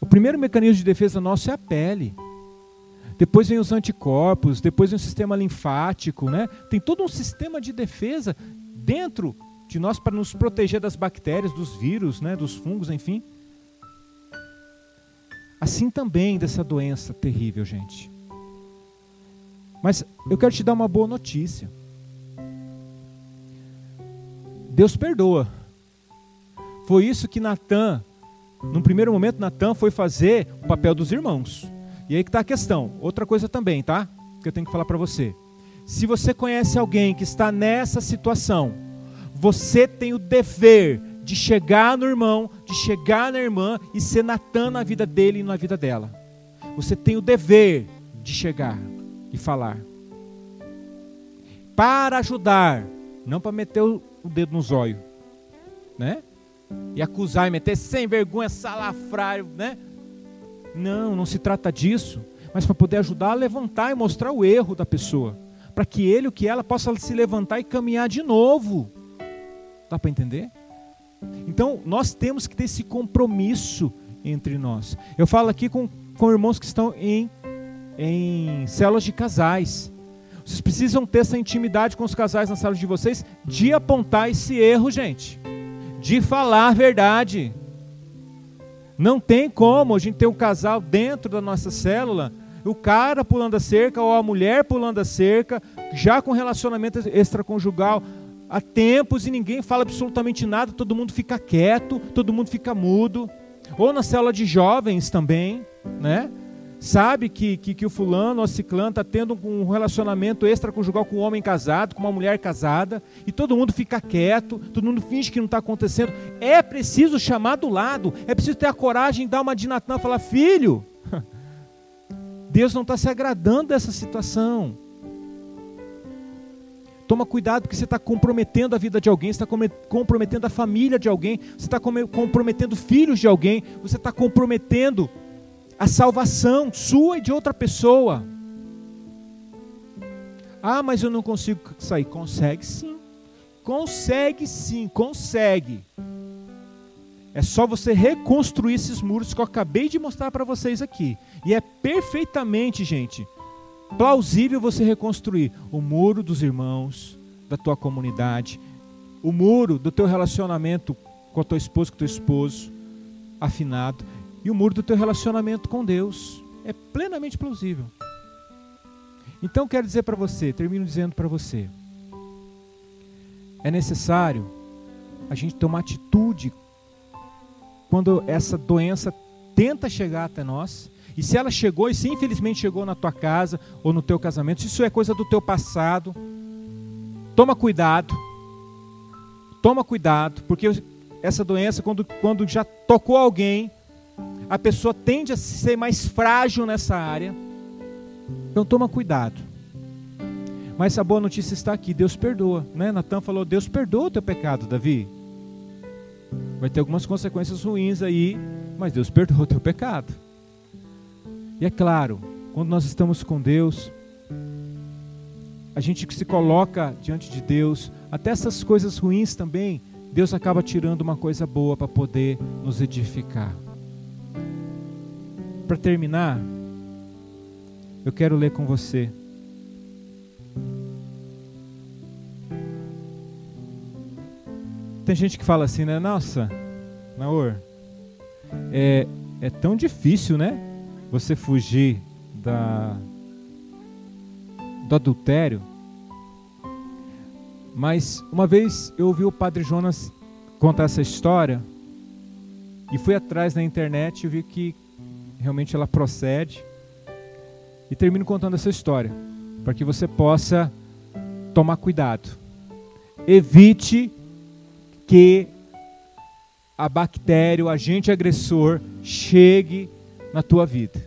S1: O primeiro mecanismo de defesa nosso é a pele. Depois vem os anticorpos, depois vem o sistema linfático, né? Tem todo um sistema de defesa dentro de nós para nos proteger das bactérias, dos vírus, né, dos fungos, enfim. Assim também dessa doença terrível, gente. Mas eu quero te dar uma boa notícia. Deus perdoa. Foi isso que Natan num primeiro momento, Natan foi fazer o papel dos irmãos. E aí que está a questão. Outra coisa também, tá? Que eu tenho que falar para você. Se você conhece alguém que está nessa situação, você tem o dever de chegar no irmão, de chegar na irmã e ser Natan na vida dele e na vida dela. Você tem o dever de chegar e falar. Para ajudar, não para meter o dedo no zóio, né? e acusar e meter sem vergonha, salafrário, né? Não, não se trata disso, mas para poder ajudar a levantar e mostrar o erro da pessoa, para que ele, o que ela, possa se levantar e caminhar de novo. Dá para entender? Então, nós temos que ter esse compromisso entre nós. Eu falo aqui com, com irmãos que estão em, em células de casais. Vocês precisam ter essa intimidade com os casais na célula de vocês, de apontar esse erro, gente. De falar a verdade. Não tem como a gente ter um casal dentro da nossa célula, o cara pulando a cerca ou a mulher pulando a cerca, já com relacionamento extraconjugal há tempos e ninguém fala absolutamente nada, todo mundo fica quieto, todo mundo fica mudo. Ou na célula de jovens também, né? Sabe que, que, que o fulano ou ciclano está tendo um relacionamento extraconjugal com um homem casado, com uma mulher casada, e todo mundo fica quieto, todo mundo finge que não está acontecendo. É preciso chamar do lado, é preciso ter a coragem de dar uma de e falar: filho, Deus não está se agradando dessa situação. Toma cuidado porque você está comprometendo a vida de alguém, você está comprometendo a família de alguém, você está comprometendo filhos de alguém, você está comprometendo a salvação sua e de outra pessoa. Ah, mas eu não consigo sair. Consegue sim. Consegue sim, consegue. É só você reconstruir esses muros que eu acabei de mostrar para vocês aqui. E é perfeitamente, gente, plausível você reconstruir o muro dos irmãos, da tua comunidade, o muro do teu relacionamento com a tua esposa, com o teu esposo, afinado, e o muro do teu relacionamento com Deus. É plenamente plausível. Então quero dizer para você, termino dizendo para você, é necessário a gente tomar atitude quando essa doença tenta chegar até nós e se ela chegou, e se infelizmente chegou na tua casa ou no teu casamento, se isso é coisa do teu passado, toma cuidado. Toma cuidado, porque essa doença, quando, quando já tocou alguém, a pessoa tende a ser mais frágil nessa área. Então toma cuidado. Mas a boa notícia está aqui, Deus perdoa. Né? Natan falou, Deus perdoa o teu pecado, Davi. Vai ter algumas consequências ruins aí, mas Deus perdoa o teu pecado. E é claro, quando nós estamos com Deus, a gente que se coloca diante de Deus, até essas coisas ruins também, Deus acaba tirando uma coisa boa para poder nos edificar. Para terminar, eu quero ler com você. Tem gente que fala assim, né? Nossa, Naor, é, é tão difícil, né? você fugir da, do adultério. Mas uma vez eu ouvi o padre Jonas contar essa história e fui atrás na internet e vi que realmente ela procede. E termino contando essa história, para que você possa tomar cuidado. Evite que a bactéria, o agente agressor, chegue na tua vida.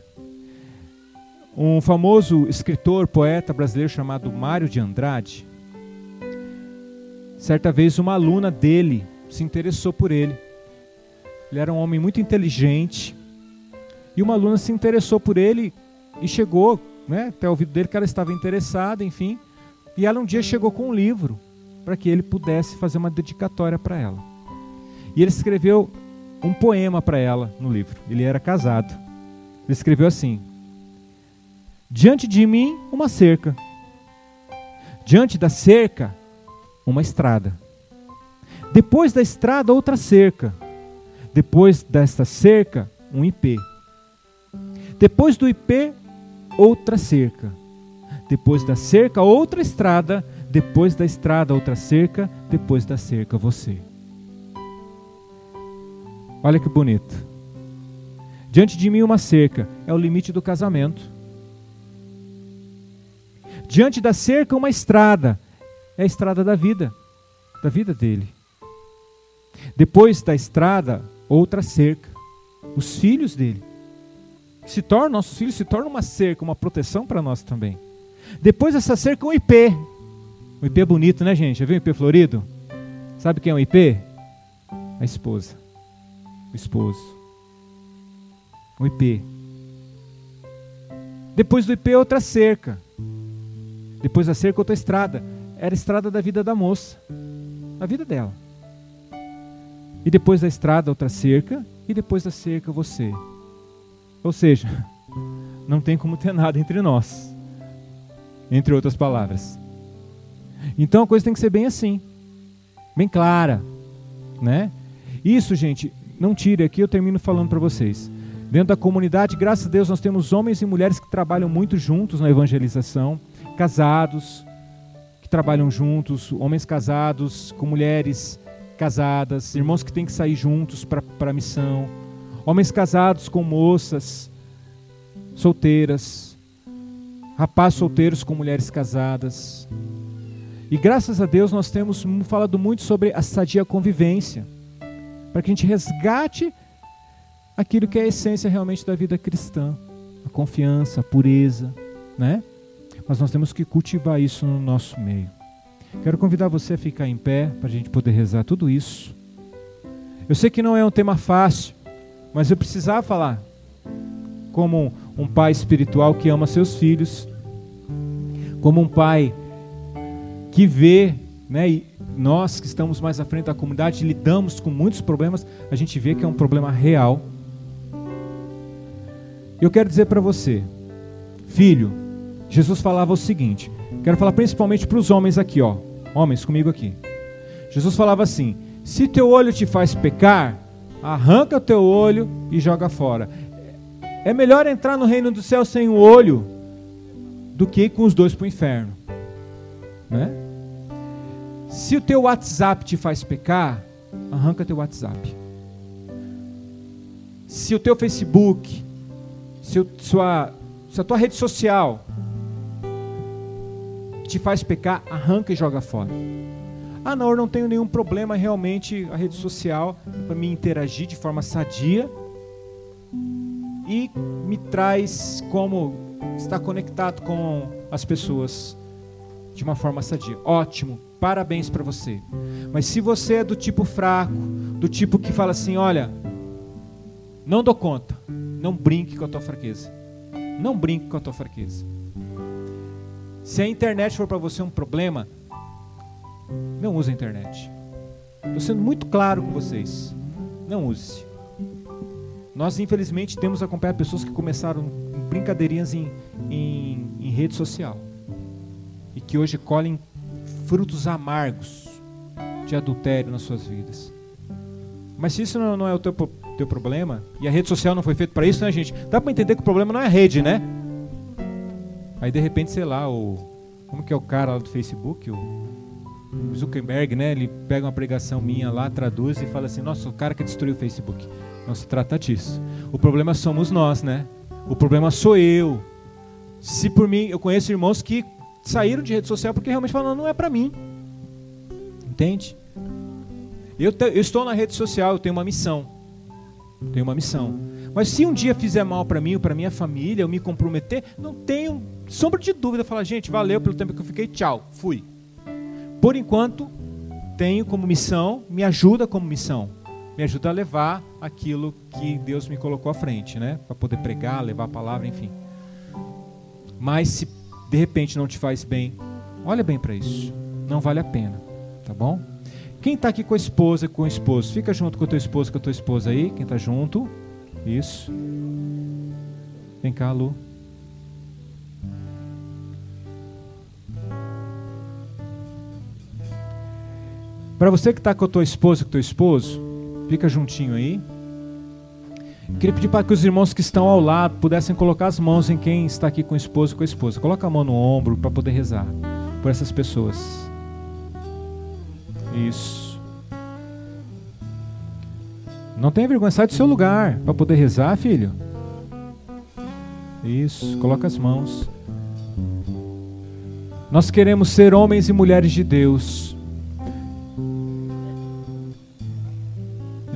S1: Um famoso escritor, poeta brasileiro chamado Mário de Andrade, certa vez uma aluna dele se interessou por ele. Ele era um homem muito inteligente e uma aluna se interessou por ele e chegou né, até o ouvido dele que ela estava interessada, enfim. E ela um dia chegou com um livro para que ele pudesse fazer uma dedicatória para ela. E ele escreveu um poema para ela no livro. Ele era casado. Ele escreveu assim: Diante de mim, uma cerca. Diante da cerca, uma estrada. Depois da estrada, outra cerca. Depois desta cerca, um IP. Depois do IP, outra cerca. Depois da cerca, outra estrada. Depois da estrada, outra cerca. Depois da cerca, você. Olha que bonito. Diante de mim uma cerca, é o limite do casamento. Diante da cerca uma estrada, é a estrada da vida, da vida dele. Depois da estrada, outra cerca, os filhos dele. Se tornam, nossos filhos se tornam uma cerca, uma proteção para nós também. Depois dessa cerca, um IP. Um IP bonito, né, gente? Já viu um IP florido? Sabe quem é um IP? A esposa. O esposo um IP. Depois do IP, outra cerca. Depois da cerca, outra estrada. Era a estrada da vida da moça, a vida dela. E depois da estrada, outra cerca, e depois da cerca, você. Ou seja, não tem como ter nada entre nós. Entre outras palavras. Então a coisa tem que ser bem assim, bem clara, né? Isso, gente, não tire aqui, eu termino falando para vocês. Dentro da comunidade, graças a Deus, nós temos homens e mulheres que trabalham muito juntos na evangelização, casados, que trabalham juntos, homens casados com mulheres casadas, irmãos que têm que sair juntos para a missão, homens casados com moças solteiras, rapazes solteiros com mulheres casadas. E graças a Deus nós temos falado muito sobre a sadia convivência, para que a gente resgate aquilo que é a essência realmente da vida cristã, a confiança, a pureza, né? Mas nós temos que cultivar isso no nosso meio. Quero convidar você a ficar em pé para a gente poder rezar tudo isso. Eu sei que não é um tema fácil, mas eu precisava falar como um pai espiritual que ama seus filhos, como um pai que vê, né, e nós que estamos mais à frente da comunidade lidamos com muitos problemas, a gente vê que é um problema real eu quero dizer para você, filho, Jesus falava o seguinte, quero falar principalmente para os homens aqui, ó, homens comigo aqui. Jesus falava assim: se teu olho te faz pecar, arranca o teu olho e joga fora. É melhor entrar no reino do céu sem o olho do que ir com os dois para o inferno, né? Se o teu WhatsApp te faz pecar, arranca teu WhatsApp. Se o teu Facebook, se, sua, se a tua rede social te faz pecar, arranca e joga fora. Ah, não, eu não tenho nenhum problema realmente a rede social para me interagir de forma sadia e me traz como estar conectado com as pessoas de uma forma sadia. Ótimo, parabéns para você. Mas se você é do tipo fraco, do tipo que fala assim, olha, não dou conta, não brinque com a tua fraqueza. Não brinque com a tua fraqueza. Se a internet for para você um problema, não use a internet. Estou sendo muito claro com vocês. Não use. Nós, infelizmente, temos acompanhado pessoas que começaram brincadeirinhas em, em, em rede social e que hoje colhem frutos amargos de adultério nas suas vidas. Mas se isso não é o teu teu problema. E a rede social não foi feita para isso, né, gente? Dá para entender que o problema não é a rede, né? Aí de repente, sei lá, o como que é o cara lá do Facebook, o Zuckerberg, né? Ele pega uma pregação minha lá, traduz e fala assim: "Nossa, o cara que destruiu o Facebook". Não se trata disso. O problema somos nós, né? O problema sou eu. Se por mim, eu conheço irmãos que saíram de rede social porque realmente falam, não é para mim. Entende? Eu, te, eu, estou na rede social, eu tenho uma missão. Tenho uma missão. Mas se um dia fizer mal para mim ou para minha família, eu me comprometer, não tenho sombra de dúvida. Falar, gente, valeu pelo tempo que eu fiquei, tchau, fui. Por enquanto, tenho como missão, me ajuda como missão. Me ajuda a levar aquilo que Deus me colocou à frente, né? Para poder pregar, levar a palavra, enfim. Mas se de repente não te faz bem, olha bem para isso. Não vale a pena, tá bom? Quem está aqui com a esposa com o esposo? Fica junto com o teu esposo, com a tua esposa aí. Quem está junto? Isso. Vem cá, Lu. Para você que está com a tua esposa com o teu esposo, fica juntinho aí. Queria pedir para que os irmãos que estão ao lado pudessem colocar as mãos em quem está aqui com o esposo com a esposa. Coloca a mão no ombro para poder rezar por essas pessoas. Isso. Não tenha vergonha, sai do seu lugar para poder rezar, filho. Isso, coloca as mãos. Nós queremos ser homens e mulheres de Deus.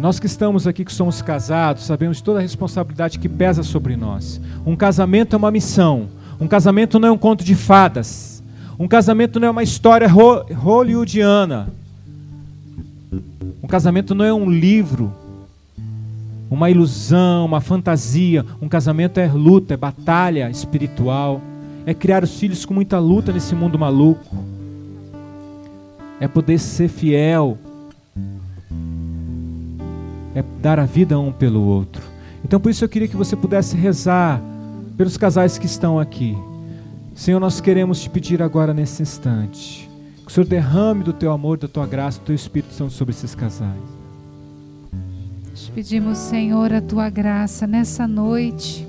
S1: Nós que estamos aqui, que somos casados, sabemos toda a responsabilidade que pesa sobre nós. Um casamento é uma missão. Um casamento não é um conto de fadas. Um casamento não é uma história hollywoodiana. Um casamento não é um livro, uma ilusão, uma fantasia. Um casamento é luta, é batalha espiritual, é criar os filhos com muita luta nesse mundo maluco, é poder ser fiel, é dar a vida um pelo outro. Então por isso eu queria que você pudesse rezar pelos casais que estão aqui. Senhor, nós queremos te pedir agora nesse instante que o Senhor derrame do teu amor, da tua graça, do teu Espírito Santo sobre esses casais.
S2: Te pedimos, Senhor, a tua graça nessa noite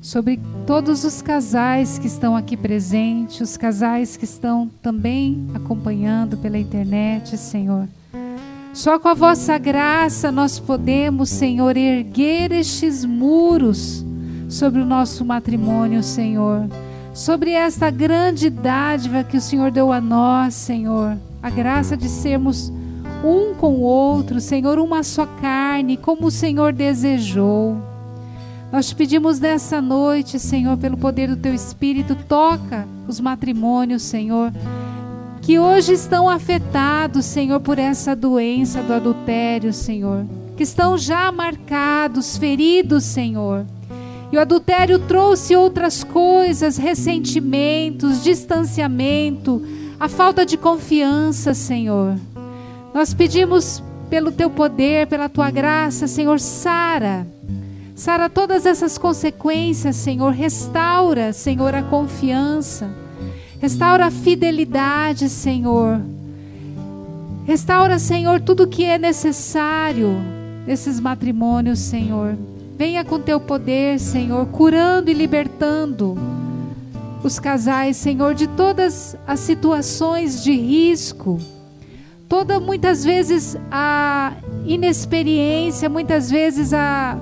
S2: sobre todos os casais que estão aqui presentes, os casais que estão também acompanhando pela internet, Senhor. Só com a vossa graça nós podemos, Senhor, erguer estes muros sobre o nosso matrimônio, Senhor. Sobre esta grande dádiva que o Senhor deu a nós, Senhor. A graça de sermos um com o outro, Senhor, uma só carne, como o Senhor desejou. Nós te pedimos nessa noite, Senhor, pelo poder do teu Espírito, toca os matrimônios, Senhor, que hoje estão afetados, Senhor, por essa doença do adultério, Senhor, que estão já marcados, feridos, Senhor. E o adultério trouxe outras coisas, ressentimentos, distanciamento, a falta de confiança, Senhor. Nós pedimos pelo teu poder, pela tua graça, Senhor, sara Sara todas essas consequências, Senhor. Restaura, Senhor, a confiança. Restaura a fidelidade, Senhor. Restaura, Senhor, tudo que é necessário nesses matrimônios, Senhor. Venha com teu poder, Senhor, curando e libertando os casais, Senhor, de todas as situações de risco. Toda muitas vezes a inexperiência, muitas vezes a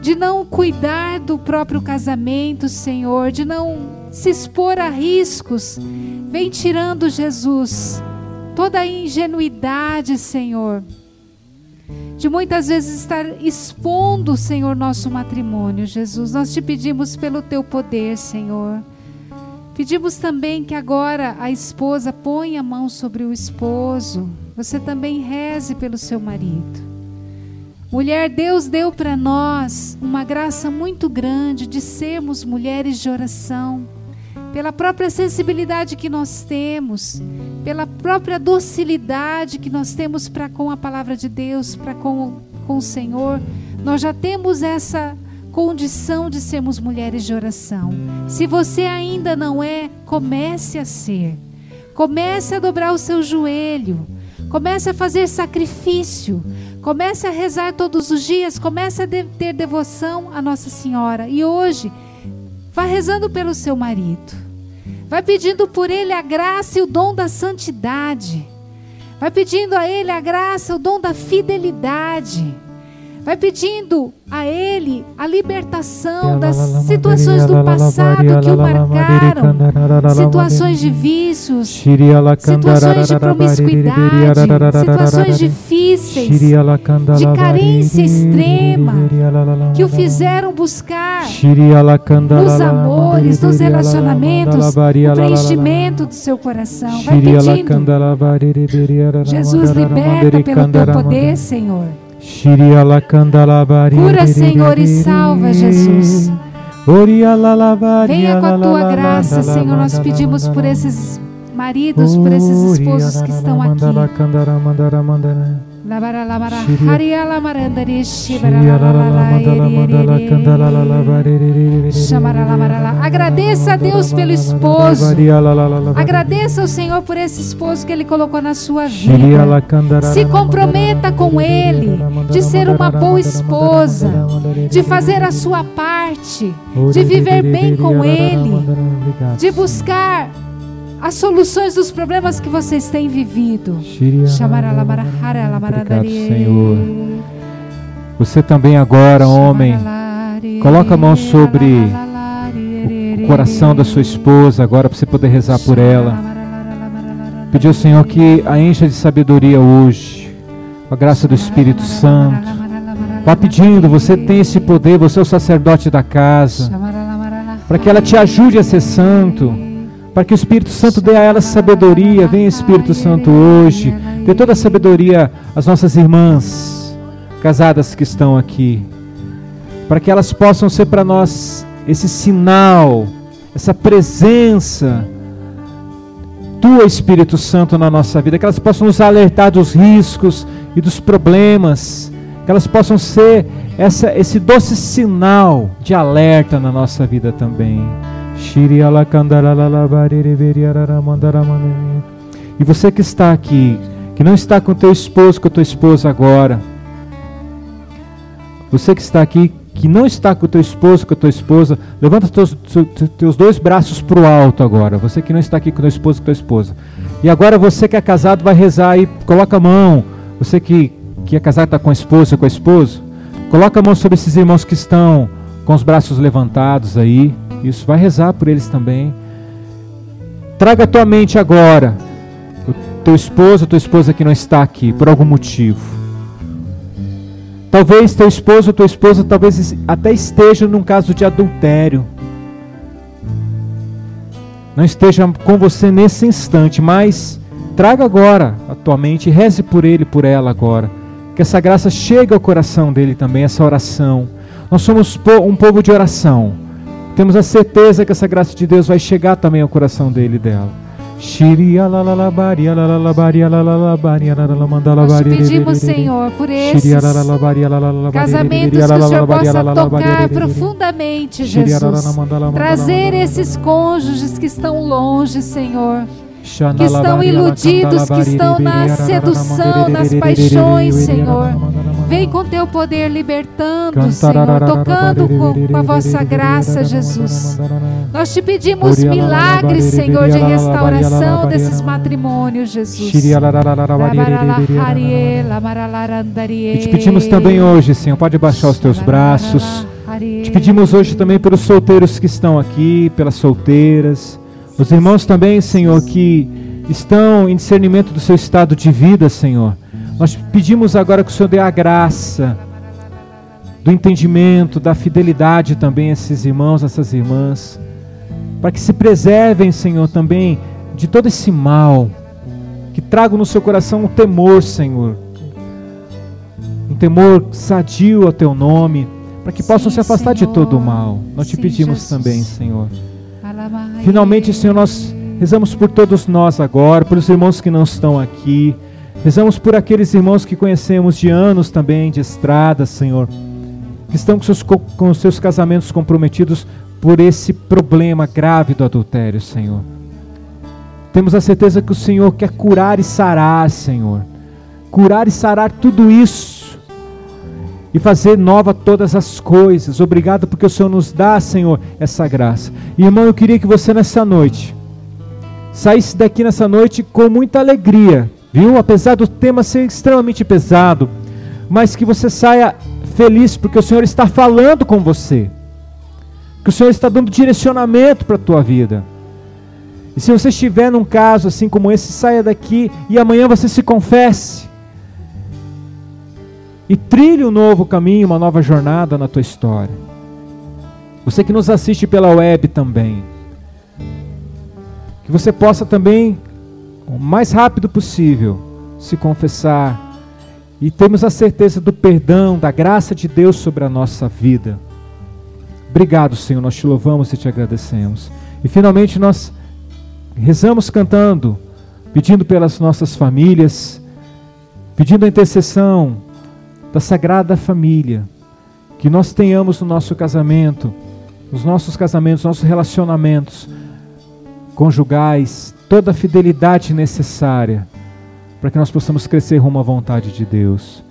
S2: de não cuidar do próprio casamento, Senhor, de não se expor a riscos. Vem tirando, Jesus, toda a ingenuidade, Senhor, de muitas vezes estar expondo, Senhor, nosso matrimônio, Jesus. Nós te pedimos pelo teu poder, Senhor. Pedimos também que agora a esposa ponha a mão sobre o esposo. Você também reze pelo seu marido. Mulher, Deus deu para nós uma graça muito grande de sermos mulheres de oração, pela própria sensibilidade que nós temos, pela própria docilidade que nós temos para com a palavra de Deus, para com, com o Senhor. Nós já temos essa condição de sermos mulheres de oração. Se você ainda não é, comece a ser. Comece a dobrar o seu joelho. Comece a fazer sacrifício. Comece a rezar todos os dias, comece a ter devoção a Nossa Senhora. E hoje, vá rezando pelo seu marido. Vai pedindo por ele a graça e o dom da santidade. Vai pedindo a ele a graça, o dom da fidelidade. Vai pedindo a Ele a libertação das situações do passado que o marcaram, situações de vícios, situações de promiscuidade, situações difíceis, de carência extrema, que o fizeram buscar nos amores, nos relacionamentos, o preenchimento do seu coração. Vai pedindo. Jesus, liberta pelo teu poder, Senhor. Cura, Senhor, e salva, Jesus. Venha com a tua graça, Senhor. Nós pedimos por esses maridos, por esses esposos que estão aqui. Agradeça a Deus pelo esposo. Agradeça ao Senhor por esse esposo que Ele colocou na sua vida. Se comprometa com Ele, de ser uma boa esposa, de fazer a sua parte, de viver bem com Ele, de buscar as soluções dos problemas que vocês têm vivido.
S1: Obrigado, Senhor. Você também agora, homem, coloca a mão sobre o coração da sua esposa agora para você poder rezar por ela. Pedir ao Senhor que a encha de sabedoria hoje, com a graça do Espírito Santo. Vá pedindo, você tem esse poder, você é o sacerdote da casa, para que ela te ajude a ser santo para que o Espírito Santo dê a elas sabedoria. Venha Espírito Santo hoje, dê toda a sabedoria às nossas irmãs casadas que estão aqui, para que elas possam ser para nós esse sinal, essa presença tua Espírito Santo na nossa vida, que elas possam nos alertar dos riscos e dos problemas, que elas possam ser essa, esse doce sinal de alerta na nossa vida também. E você que está aqui, que não está com teu esposo, com tua esposa agora, você que está aqui, que não está com teu esposo, com tua esposa, levanta teus, teus dois braços para o alto agora. Você que não está aqui com teu esposo, com tua esposa. E agora você que é casado vai rezar e coloca a mão. Você que, que é casado está com a esposa, com a esposa, coloca a mão sobre esses irmãos que estão com os braços levantados aí. Isso, vai rezar por eles também. Traga a tua mente agora. O teu esposo, a tua esposa que não está aqui, por algum motivo. Talvez teu esposo tua esposa talvez até esteja num caso de adultério. Não esteja com você nesse instante, mas traga agora a tua mente, reze por ele, por ela agora. Que essa graça chegue ao coração dele também, essa oração. Nós somos um povo de oração. Temos a certeza que essa graça de Deus vai chegar também ao coração dele e dela.
S2: Nós te pedimos, Senhor, por esses casamentos que o Senhor possa tocar profundamente, Jesus. Trazer esses cônjuges que estão longe, Senhor que estão iludidos, que estão na sedução, nas paixões, Senhor. Vem com teu poder libertando, Senhor, tocando com, a vossa graça, Jesus. Nós te pedimos milagres, Senhor, de restauração desses matrimônios, Jesus.
S1: E te pedimos também hoje, Senhor, pode baixar os teus braços. Te pedimos hoje também pelos solteiros que estão aqui, pelas solteiras. Os irmãos também, Senhor, que estão em discernimento do seu estado de vida, Senhor. Nós pedimos agora que o Senhor dê a graça do entendimento, da fidelidade também a esses irmãos, a essas irmãs, para que se preservem, Senhor, também de todo esse mal, que tragam no seu coração o temor, Senhor, um temor sadio ao teu nome, para que possam se afastar Senhor. de todo o mal. Nós te Sim, pedimos Jesus. também, Senhor. Finalmente, Senhor, nós rezamos por todos nós agora, pelos irmãos que não estão aqui. Rezamos por aqueles irmãos que conhecemos de anos também, de estrada, Senhor, que estão com seus, com seus casamentos comprometidos por esse problema grave do adultério, Senhor. Temos a certeza que o Senhor quer curar e sarar, Senhor. Curar e sarar tudo isso e fazer nova todas as coisas. Obrigado porque o Senhor nos dá, Senhor, essa graça. Irmão, eu queria que você nessa noite saísse daqui nessa noite com muita alegria, viu? Apesar do tema ser extremamente pesado, mas que você saia feliz porque o Senhor está falando com você. Que o Senhor está dando direcionamento para a tua vida. E se você estiver num caso assim como esse, saia daqui e amanhã você se confesse e trilhe um novo caminho, uma nova jornada na tua história. Você que nos assiste pela web também, que você possa também, o mais rápido possível, se confessar e termos a certeza do perdão, da graça de Deus sobre a nossa vida. Obrigado, Senhor, nós te louvamos e te agradecemos. E finalmente nós rezamos cantando, pedindo pelas nossas famílias, pedindo a intercessão da Sagrada Família, que nós tenhamos no nosso casamento, nos nossos casamentos, nossos relacionamentos conjugais, toda a fidelidade necessária para que nós possamos crescer rumo à vontade de Deus.